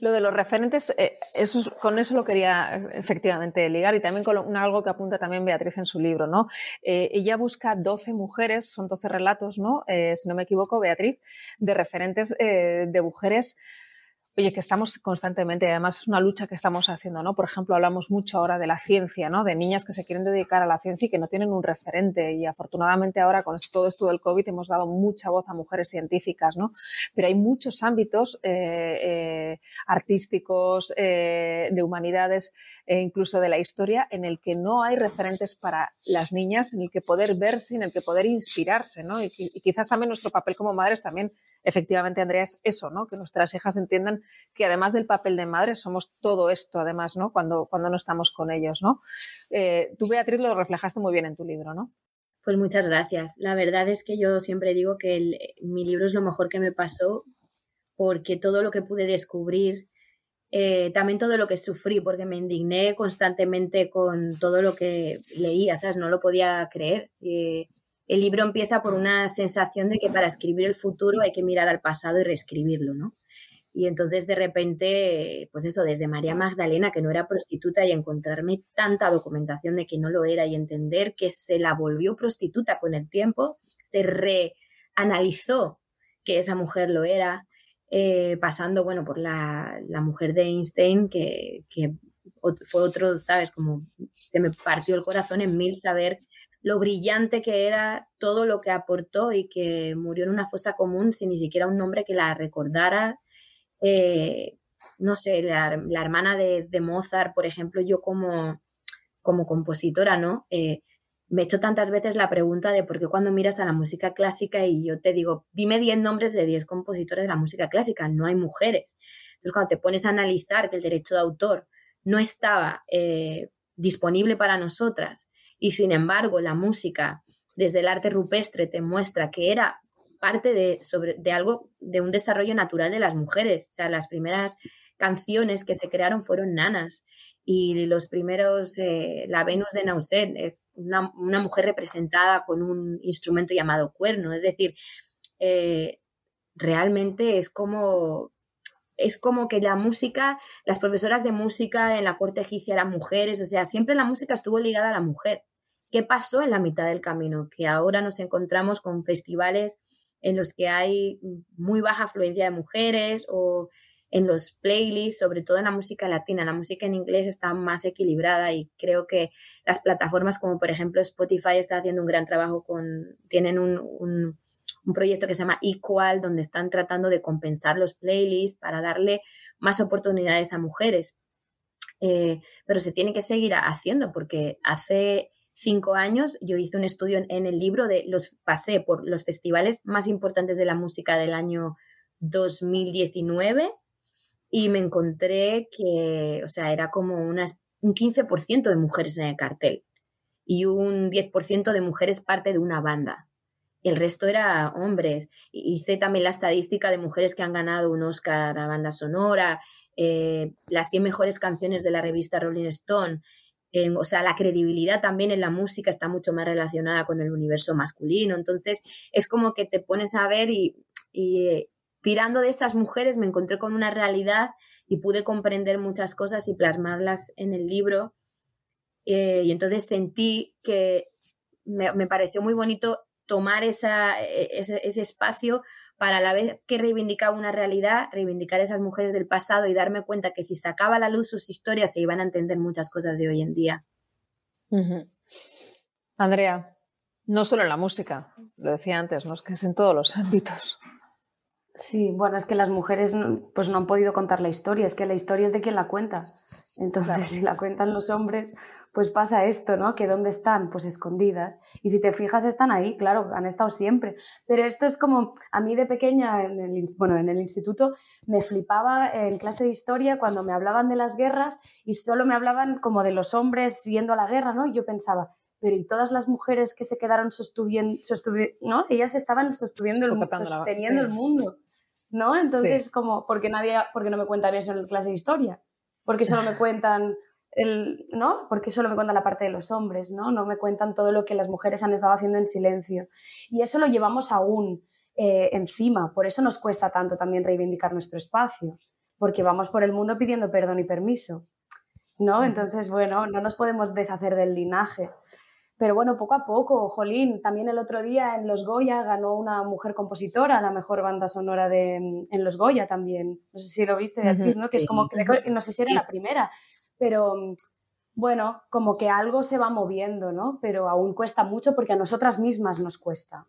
C: Lo de los referentes, eh, eso, con eso lo quería eh, efectivamente ligar y también con algo que apunta también Beatriz en su libro, ¿no? Eh, ella busca 12 mujeres, son 12 relatos, ¿no? si no me equivoco, Beatriz, de referentes de mujeres Oye, que estamos constantemente, además es una lucha que estamos haciendo, ¿no? Por ejemplo, hablamos mucho ahora de la ciencia, ¿no? De niñas que se quieren dedicar a la ciencia y que no tienen un referente. Y afortunadamente ahora con todo esto del COVID hemos dado mucha voz a mujeres científicas, ¿no? Pero hay muchos ámbitos eh, eh, artísticos, eh, de humanidades e incluso de la historia en el que no hay referentes para las niñas, en el que poder verse, en el que poder inspirarse, ¿no? Y, y quizás también nuestro papel como madres también efectivamente, Andrea, es eso, ¿no? Que nuestras hijas entiendan que además del papel de madre somos todo esto, además, ¿no? Cuando, cuando no estamos con ellos, ¿no? Eh, tú, Beatriz, lo reflejaste muy bien en tu libro, ¿no?
E: Pues muchas gracias. La verdad es que yo siempre digo que mi libro es lo mejor que me pasó porque todo lo que pude descubrir, eh, también todo lo que sufrí, porque me indigné constantemente con todo lo que leía, ¿sabes? No lo podía creer. Eh, el libro empieza por una sensación de que para escribir el futuro hay que mirar al pasado y reescribirlo, ¿no? Y entonces de repente, pues eso, desde María Magdalena, que no era prostituta, y encontrarme tanta documentación de que no lo era y entender que se la volvió prostituta con el tiempo, se reanalizó que esa mujer lo era, eh, pasando, bueno, por la, mujer de Einstein, que, que fue otro, ¿sabes? Como se me partió el corazón en mil saber lo brillante que era todo lo que aportó y que murió en una fosa común sin ni siquiera un nombre que la recordara. Eh, no sé, la, hermana de, Mozart, por ejemplo, yo como, como compositora, ¿no? Eh, me he hecho tantas veces la pregunta de por qué cuando miras a la música clásica y yo te digo, dime 10 nombres de 10 compositores de la música clásica, no hay mujeres. Entonces, cuando te pones a analizar que el derecho de autor no estaba eh, disponible para nosotras y sin embargo la música desde el arte rupestre te muestra que era parte de, sobre, de algo, de un desarrollo natural de las mujeres. O sea, las primeras canciones que se crearon fueron nanas y los primeros, eh, la Venus de Nauset, una, mujer representada con un instrumento llamado cuerno. Es decir, eh, realmente es como es como que la música, las profesoras de música en la corte egipcia eran mujeres, o sea, siempre la música estuvo ligada a la mujer. ¿Qué pasó en la mitad del camino? Que ahora nos encontramos con festivales en los que hay muy baja afluencia de mujeres o en los playlists, sobre todo en la música latina. La música en inglés está más equilibrada y creo que las plataformas como por ejemplo Spotify está haciendo un gran trabajo con, tienen un, proyecto que se llama Equal, donde están tratando de compensar los playlists para darle más oportunidades a mujeres. Eh, pero se tiene que seguir haciendo porque hace cinco años yo hice un estudio en, en el libro de los pasé por los festivales más importantes de la música del año 2019 y me encontré que, o sea, era como unas, un 15% de mujeres en el cartel y un 10% de mujeres parte de una banda. El resto era hombres. Hice también la estadística de mujeres que han ganado un Oscar a banda sonora, eh, las 100 mejores canciones de la revista Rolling Stone. o sea, la credibilidad también en la música está mucho más relacionada con el universo masculino. Entonces, es como que te pones a ver y, y tirando de esas mujeres me encontré con una realidad y pude comprender muchas cosas y plasmarlas en el libro. Eh, y entonces sentí que me, pareció muy bonito tomar esa, e, ese, espacio para a la vez que reivindicaba una realidad, reivindicar a esas mujeres del pasado y darme cuenta que si sacaba a la luz sus historias se iban a entender muchas cosas de hoy en día.
C: Andrea, no solo en la música, lo decía antes, ¿no? es que es en todos los ámbitos.
D: Sí, bueno, es que las mujeres pues no han podido contar la historia, es que la historia es de quien la cuenta. Entonces, si la cuentan los hombres, pues pasa esto, ¿no? Que dónde están, pues escondidas. Y si te fijas, están ahí, claro, han estado siempre. Pero esto es como, a mí de pequeña, en el, bueno, en el instituto, me flipaba en clase de historia cuando me hablaban de las guerras y solo me hablaban como de los hombres yendo a la guerra, ¿no? Y yo pensaba, pero y todas las mujeres que se quedaron sostuviendo, ¿no? Ellas estaban sosteniendo el, sosteniendo el mundo, ¿no? Entonces, como, ¿por qué, nadie, ¿por no me cuentan eso en clase de historia? Porque solo me cuentan el, ¿no? Porque solo me cuentan la parte de los hombres, ¿no? No me cuentan todo lo que las mujeres han estado haciendo en silencio. Y eso lo llevamos aún eh, encima, por eso nos cuesta tanto también reivindicar nuestro espacio, porque vamos por el mundo pidiendo perdón y permiso, ¿no? Entonces, bueno, no nos podemos deshacer del linaje. Pero bueno, poco a poco, Jolín, también el otro día en Los Goya ganó una mujer compositora, la mejor banda sonora de, en Los Goya también. No sé si lo viste, ¿no? Que es como que, no sé si era la primera, pero bueno, como que algo se va moviendo, ¿no? Pero aún cuesta mucho porque a nosotras mismas nos cuesta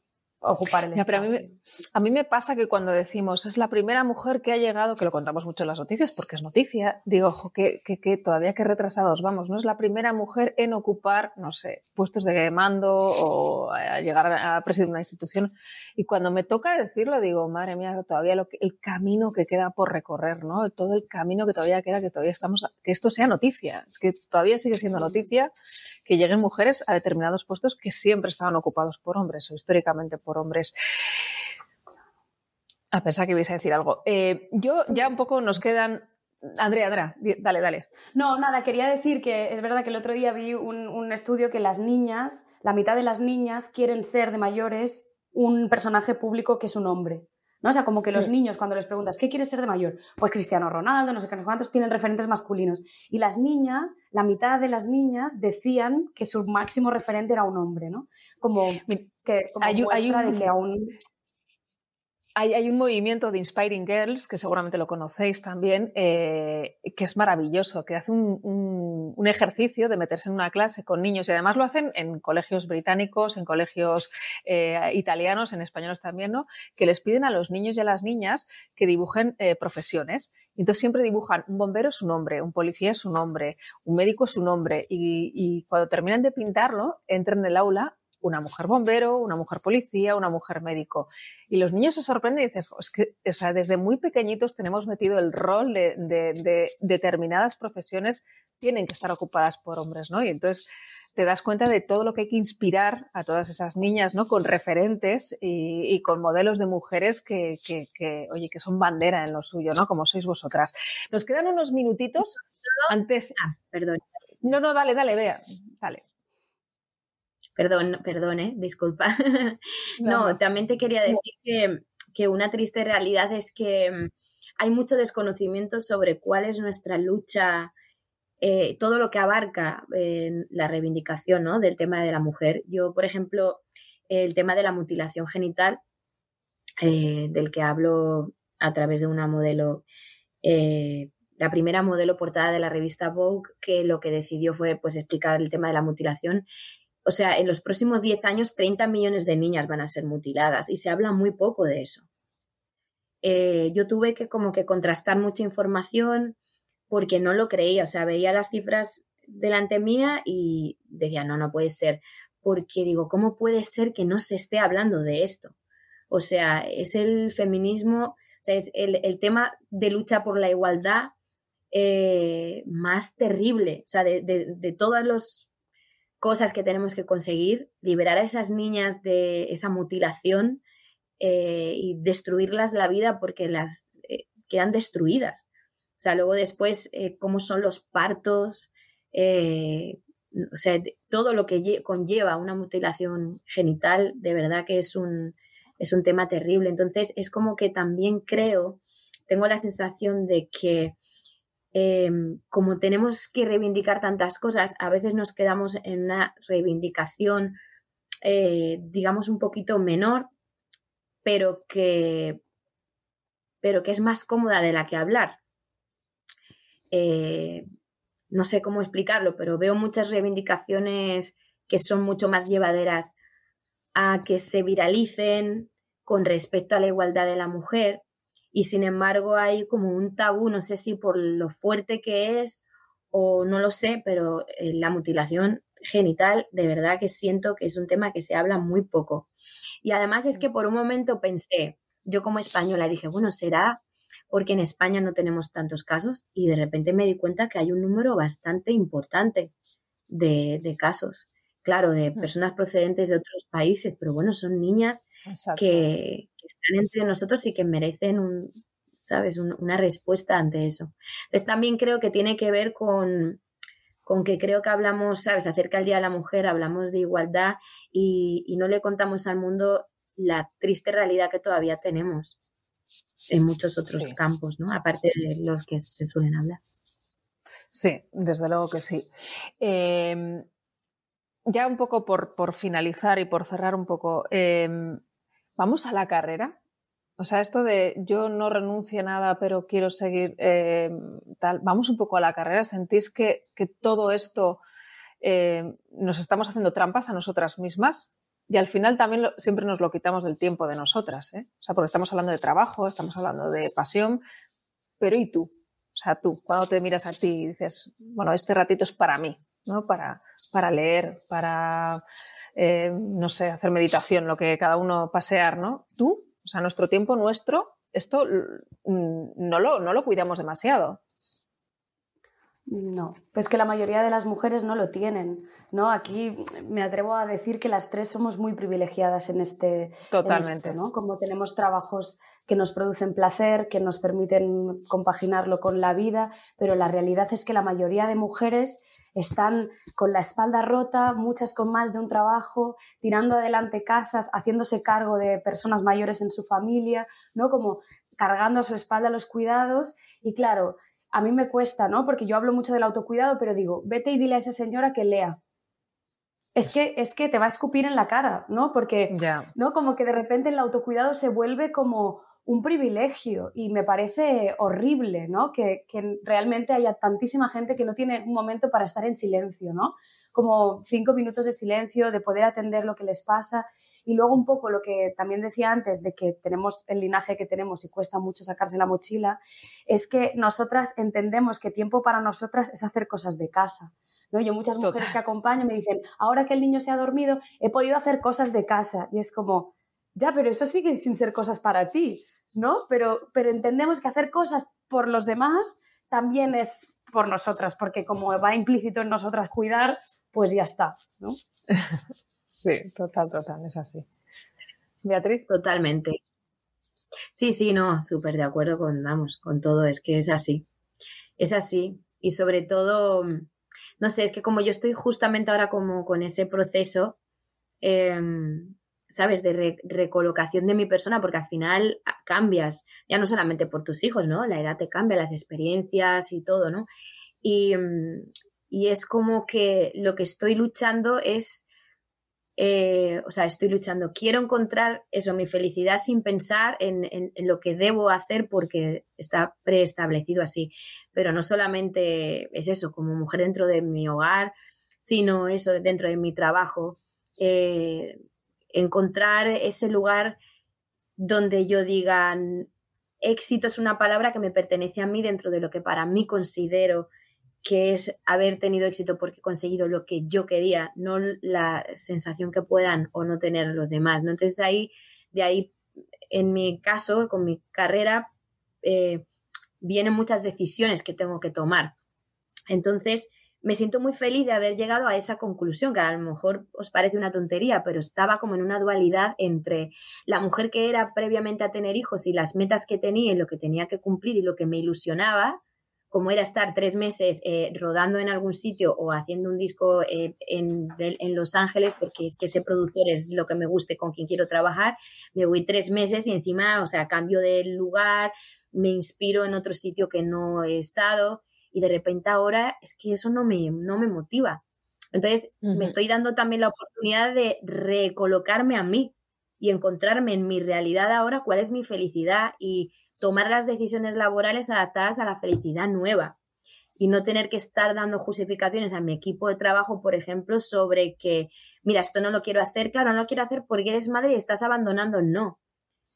D: ocupar el
C: espacio. a, mí me, pasa que cuando decimos es la primera mujer que ha llegado, que lo contamos mucho en las noticias porque es noticia, digo, ojo, que, que, todavía que retrasados vamos, no es la primera mujer en ocupar, no sé, puestos de mando o a llegar a presidir una institución. Y cuando me toca decirlo, digo, madre mía, todavía lo que, el camino que queda por recorrer, ¿no? Todo el camino que todavía queda, que todavía estamos, que esto sea noticia, es que todavía sigue siendo noticia que lleguen mujeres a determinados puestos que siempre estaban ocupados por hombres o históricamente por hombres. A pesar que vais a decir algo. Eh, yo ya un poco nos quedan Andrea, Andrea, dale, dale.
D: No, nada, quería decir que es verdad que el otro día vi un, un, estudio que las niñas, la mitad de las niñas quieren ser de mayores un personaje público que es un hombre. ¿no? O sea, como que los niños, cuando les preguntas, ¿qué quieres ser de mayor? Pues Cristiano Ronaldo, no sé qué, cuántos tienen referentes masculinos. Y las niñas, la mitad de las niñas decían que su máximo referente era un hombre, ¿no? Como que como muestra de que aún
C: hay, un movimiento de Inspiring Girls, que seguramente lo conocéis también, eh, que es maravilloso, que hace un, ejercicio de meterse en una clase con niños y además lo hacen en colegios británicos, en colegios eh, italianos, en españoles también, ¿no? Que les piden a los niños y a las niñas que dibujen eh, profesiones. Entonces siempre dibujan un bombero es un hombre, un policía es un hombre, un médico es un hombre y, y cuando terminan de pintarlo, entran en el aula una mujer bombero, una mujer policía, una mujer médico. Y los niños se sorprenden y dices, es que o sea, desde muy pequeñitos tenemos metido el rol de, determinadas profesiones tienen que estar ocupadas por hombres, ¿no? Y entonces te das cuenta de todo lo que hay que inspirar a todas esas niñas, ¿no? Con referentes y, con modelos de mujeres que, oye, que son bandera en lo suyo, ¿no? Como sois vosotras. Nos quedan unos minutitos antes.
E: Ah, perdón.
C: No, no, dale, dale, vea, dale.
E: Perdón, perdón, ¿eh? disculpa. no, también te quería decir que, una triste realidad es que mm, hay mucho desconocimiento sobre cuál es nuestra lucha, eh, todo lo que abarca eh, la reivindicación ¿no? del tema de la mujer. Yo, por ejemplo, el tema de la mutilación genital, eh, del que hablo a través de una modelo la primera modelo portada de la revista Vogue, que lo que decidió fue pues, explicar el tema de la mutilación o sea, en los próximos 10 años 30 millones de niñas van a ser mutiladas y se habla muy poco de eso. Eh, yo tuve que como que contrastar mucha información porque no lo creía, o sea, veía las cifras delante mía y decía, no, no puede ser, porque digo, ¿cómo puede ser que no se esté hablando de esto? O sea, es el feminismo, o sea, es el, tema de lucha por la igualdad eh, más terrible, o sea, de, de, de todos los cosas que tenemos que conseguir, liberar a esas niñas de esa mutilación eh, y destruirlas la vida porque las eh, quedan destruidas. O sea, luego después, eh, cómo son los partos, o sea, todo lo que conlleva una mutilación genital, de verdad que es un, es un tema terrible. Entonces, es como que también creo, tengo la sensación de que Em, como tenemos que reivindicar tantas cosas, a veces nos quedamos en una reivindicación, eh, digamos, un poquito menor, pero que, pero que es más cómoda de la que hablar. Eh, no sé cómo explicarlo, pero veo muchas reivindicaciones que son mucho más llevaderas a que se viralicen con respecto a la igualdad de la mujer y sin embargo hay como un tabú, no sé si por lo fuerte que es o no lo sé, pero eh, la mutilación genital de verdad que siento que es un tema que se habla muy poco. Y además es que por un momento pensé, yo como española dije, bueno, será porque en España no tenemos tantos casos y de repente me di cuenta que hay un número bastante importante de, casos claro, de mm. personas procedentes de otros países, pero bueno, son niñas que, están entre nosotros y que merecen un, ¿sabes? una respuesta ante eso. Entonces también creo que tiene que ver con, con que creo que hablamos, ¿sabes? Acerca del Día de la Mujer, hablamos de igualdad y, no le contamos al mundo la triste realidad que todavía tenemos en muchos otros campos, ¿no? Aparte de los que se suelen hablar.
C: Sí, desde luego que sí. Em, ya un poco por, por, finalizar y por cerrar un poco, em, ¿vamos a la carrera? O sea, esto de yo no renuncio a nada, pero quiero seguir em, tal, vamos un poco a la carrera. ¿Sentís que, que todo esto em, nos estamos haciendo trampas a nosotras mismas? Y al final también siempre nos lo quitamos del tiempo de nosotras, ¿eh? O sea, porque estamos hablando de trabajo, estamos hablando de pasión, pero ¿y tú? O sea, tú, cuando te miras a ti y dices, bueno, este ratito es para mí, ¿no? Para, para leer, para, eh, no sé, hacer meditación, lo que cada uno pasear, ¿no? Tú, o sea, nuestro tiempo nuestro, esto mm, no lo, no lo cuidamos demasiado.
D: No, pues que la mayoría de las mujeres no lo tienen, ¿no? Aquí me atrevo a decir que las tres somos muy privilegiadas en este,
C: Totalmente,
D: ¿no? Como tenemos trabajos que nos producen placer, que nos permiten compaginarlo con la vida, pero la realidad es que la mayoría de mujeres están con la espalda rota, muchas con más de un trabajo, tirando adelante casas, haciéndose cargo de personas mayores en su familia, ¿no? Como cargando a su espalda los cuidados y claro, a mí me cuesta, ¿no? Porque yo hablo mucho del autocuidado, pero digo, vete y dile a esa señora que lea. Es que, es que te va a escupir en la cara, ¿no? Porque, ¿no? Como que de repente el autocuidado se vuelve como un privilegio y me parece horrible, ¿no? Que, realmente haya tantísima gente que no tiene un momento para estar en silencio, ¿no? Como cinco minutos de silencio, de poder atender lo que les pasa. Y luego un poco lo que también decía antes de que tenemos el linaje que tenemos y cuesta mucho sacarse la mochila, es que nosotras entendemos que tiempo para nosotras es hacer cosas de casa. ¿no? Yo muchas mujeres que acompaño me dicen, ahora que el niño se ha dormido, he podido hacer cosas de casa. Y es como, ya, pero eso sigue sin ser cosas para ti, ¿no? Pero, pero entendemos que hacer cosas por los demás también es por nosotras, porque como va implícito en nosotras cuidar, pues ya está, ¿no?
C: sí, total, total, es así. Beatriz.
E: Totalmente. Sí, sí, no, súper de acuerdo con, vamos, con todo, es que es así. Es así. Y sobre todo, no sé, es que como yo estoy justamente ahora como con ese proceso, em, ¿sabes? De recolocación de mi persona, porque al final cambias, ya no solamente por tus hijos, ¿no? La edad te cambia, las experiencias y todo, ¿no? Y, mm, y es como que lo que estoy luchando es eh, o sea, estoy luchando. Quiero encontrar eso, mi felicidad sin pensar en, lo que debo hacer porque está preestablecido así. Pero no solamente es eso, como mujer dentro de mi hogar, sino eso dentro de mi trabajo. Eh, encontrar ese lugar donde yo diga, éxito es una palabra que me pertenece a mí dentro de lo que para mí considero que es haber tenido éxito porque he conseguido lo que yo quería, no la sensación que puedan o no tener los demás. ¿no? Entonces ahí, de ahí, en mi caso, con mi carrera, eh, vienen muchas decisiones que tengo que tomar. Entonces, me siento muy feliz de haber llegado a esa conclusión, que a lo mejor os parece una tontería, pero estaba como en una dualidad entre la mujer que era previamente a tener hijos y las metas que tenía y lo que tenía que cumplir y lo que me ilusionaba, como era estar tres meses eh, rodando en algún sitio o haciendo un disco eh, en, Los Ángeles, porque es que ese productor es lo que me guste, con quien quiero trabajar, me voy tres meses y encima, o sea, cambio de lugar, me inspiro en otro sitio que no he estado y de repente ahora es que eso no me, no me motiva. Entonces, me estoy dando también la oportunidad de recolocarme a mí y encontrarme en mi realidad ahora cuál es mi felicidad y tomar las decisiones laborales adaptadas a la felicidad nueva y no tener que estar dando justificaciones a mi equipo de trabajo, por ejemplo, sobre que, mira, esto no lo quiero hacer, claro, no lo quiero hacer porque eres madre y estás abandonando, no.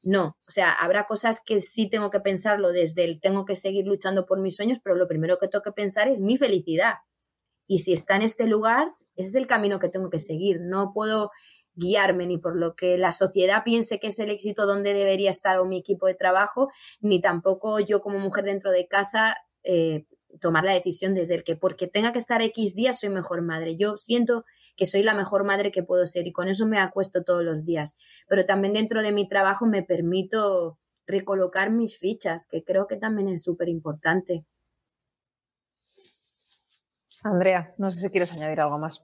E: No, o sea, habrá cosas que sí tengo que pensarlo desde el tengo que seguir luchando por mis sueños, pero lo primero que tengo que pensar es mi felicidad. Y si está en este lugar, ese es el camino que tengo que seguir. No puedo guiarme ni por lo que la sociedad piense que es el éxito donde debería estar o mi equipo de trabajo, ni tampoco yo como mujer dentro de casa eh, tomar la decisión desde el que porque tenga que estar X días soy mejor madre. Yo siento que soy la mejor madre que puedo ser y con eso me acuesto todos los días. Pero también dentro de mi trabajo me permito recolocar mis fichas, que creo que también es súper importante.
C: Andrea, no sé si quieres añadir algo más.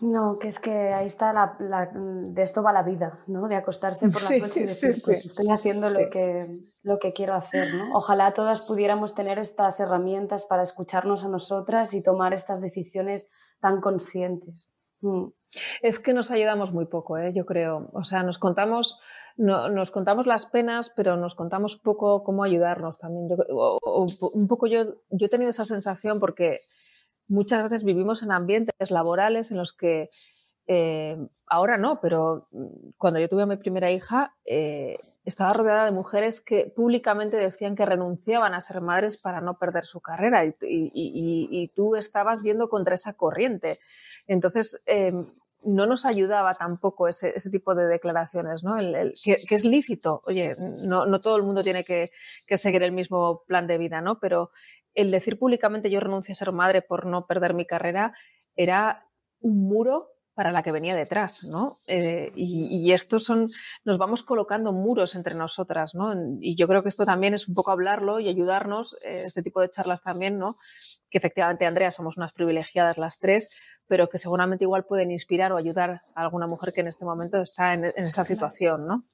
D: No, que es que ahí está la, de esto va la vida, ¿no? De acostarse por la noche y decir, pues estoy haciendo lo que, lo que quiero hacer, ¿no? Ojalá todas pudiéramos tener estas herramientas para escucharnos a nosotras y tomar estas decisiones tan conscientes. Mm.
C: Es que nos ayudamos muy poco, ¿eh? yo creo. O sea, nos contamos, no, nos contamos las penas, pero nos contamos poco cómo ayudarnos también. un poco yo, yo he tenido esa sensación porque muchas veces vivimos en ambientes laborales en los que eh, ahora no, pero cuando yo tuve a mi primera hija, eh, estaba rodeada de mujeres que públicamente decían que renunciaban a ser madres para no perder su carrera y, tú estabas yendo contra esa corriente. Entonces, em, no nos ayudaba tampoco ese, tipo de declaraciones, ¿no? que, es lícito. Oye, no, todo el mundo tiene que, que, seguir el mismo plan de vida, ¿no? Pero el decir públicamente yo renuncio a ser madre por no perder mi carrera era un muro para la que venía detrás, ¿no? Eh, y, estos son, nos vamos colocando muros entre nosotras, ¿no? Y yo creo que esto también es un poco hablarlo y ayudarnos, eh, este tipo de charlas también, ¿no? Que efectivamente, Andrea, somos unas privilegiadas las tres, pero que seguramente igual pueden inspirar o ayudar a alguna mujer que en este momento está en, en esa situación, ¿no?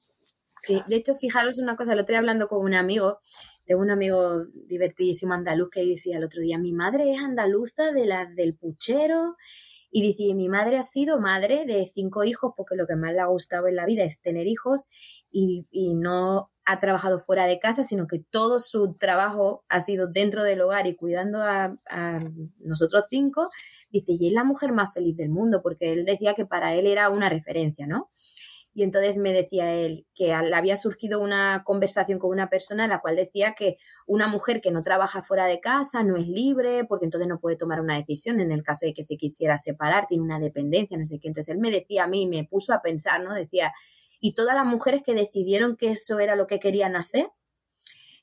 E: Sí, de hecho, fijaros una cosa, el otro día hablando con un amigo, tengo un amigo divertidísimo andaluz que decía el otro día, mi madre es andaluza de la, del puchero y dice, mi madre ha sido madre de cinco hijos porque lo que más le ha gustado en la vida es tener hijos y, no ha trabajado fuera de casa, sino que todo su trabajo ha sido dentro del hogar y cuidando a, a nosotros cinco. Dice, y es la mujer más feliz del mundo porque él decía que para él era una referencia, ¿no? Y entonces me decía él que había surgido una conversación con una persona en la cual decía que una mujer que no trabaja fuera de casa no es libre porque entonces no puede tomar una decisión en el caso de que se quisiera separar, tiene una dependencia, no sé qué. Entonces él me decía a mí, me puso a pensar, ¿no? Decía, y todas las mujeres que decidieron que eso era lo que querían hacer,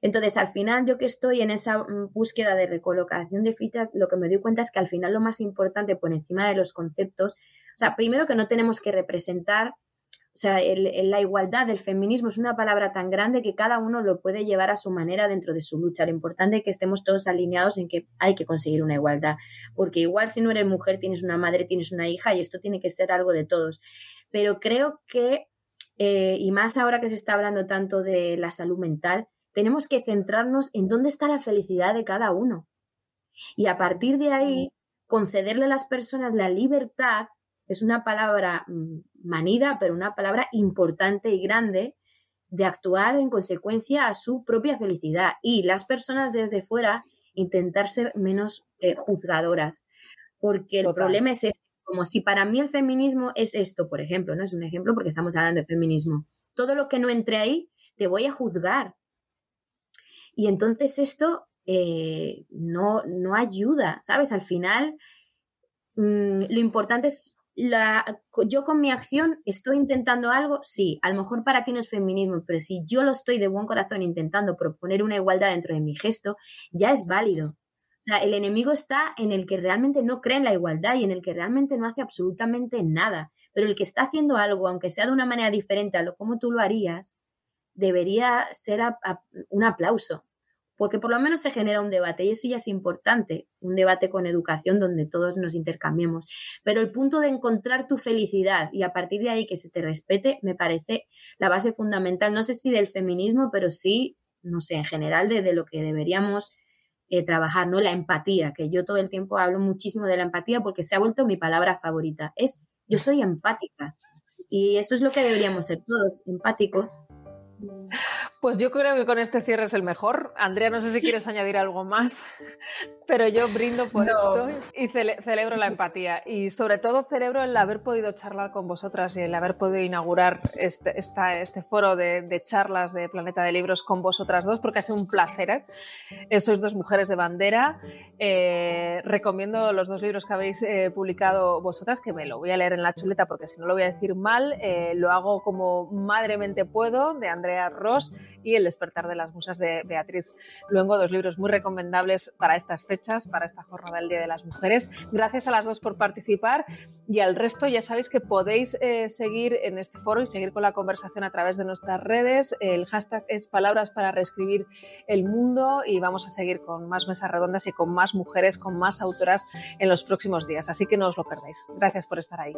E: Entonces, al final, yo que estoy en esa mm, búsqueda de recolocación de fichas, lo que me doy cuenta es que al final lo más importante por encima de los conceptos, o sea, primero que no tenemos que representar, o sea, la igualdad del feminismo es una palabra tan grande que cada uno lo puede llevar a su manera dentro de su lucha. Lo importante es que estemos todos alineados en que hay que conseguir una igualdad, porque igual si no eres mujer, tienes una madre, tienes una hija y esto tiene que ser algo de todos. Pero creo que, eh, y más ahora que se está hablando tanto de la salud mental, tenemos que centrarnos en dónde está la felicidad de cada uno. Y a partir de ahí, concederle a las personas la libertad, es una palabra mm, manida, pero una palabra importante y grande, de actuar en consecuencia a su propia felicidad. Y las personas desde fuera intentar ser menos eh, juzgadoras. Porque el problema es ese, como si para mí el feminismo es esto, por ejemplo, no es un ejemplo porque estamos hablando de feminismo. Todo lo que no entre ahí, te voy a juzgar, y entonces esto eh, no, no ayuda, ¿sabes? Al final, mm, lo importante es, la, yo con mi acción estoy intentando algo, sí, a lo mejor para ti no es feminismo, pero si yo lo estoy de buen corazón intentando proponer una igualdad dentro de mi gesto, ya es válido. O sea, el enemigo está en el que realmente no cree en la igualdad y en el que realmente no hace absolutamente nada. Pero el que está haciendo algo, aunque sea de una manera diferente a lo como tú lo harías, debería ser un aplauso, porque por lo menos se genera un debate y eso ya es importante, un debate con educación donde todos nos intercambiemos. Pero el punto de encontrar tu felicidad y a partir de ahí que se te respete me parece la base fundamental, no sé si del feminismo, pero sí, no sé, en general de, lo que deberíamos eh, trabajar, ¿no? La empatía, que yo todo el tiempo hablo muchísimo de la empatía porque se ha vuelto mi palabra favorita. Es yo soy empática. Y eso es lo que deberíamos ser todos, empáticos
C: pues yo creo que con este cierre es el mejor. Andrea, no sé si quieres añadir algo más, pero yo brindo por esto y celebro la empatía. Y sobre todo celebro el haber podido charlar con vosotras y el haber podido inaugurar este, este foro de, charlas de Planeta de Libros con vosotras dos, porque ha sido un placer. ¿eh? Sois dos mujeres de bandera. Eh, recomiendo los dos libros que habéis eh, publicado vosotras, que me lo voy a leer en la chuleta porque si no lo voy a decir mal. lo hago como madremente puedo, de Andrea Ross y El despertar de las musas de Beatriz Luengo, dos libros muy recomendables para estas fechas, para esta jornada del Día de las Mujeres. Gracias a las dos por participar y al resto ya sabéis que podéis eh, seguir en este foro y seguir con la conversación a través de nuestras redes. El hashtag es palabras para reescribir el mundo y vamos a seguir con más mesas redondas y con más mujeres, con más autoras en los próximos días. Así que no os lo perdáis. Gracias por estar ahí.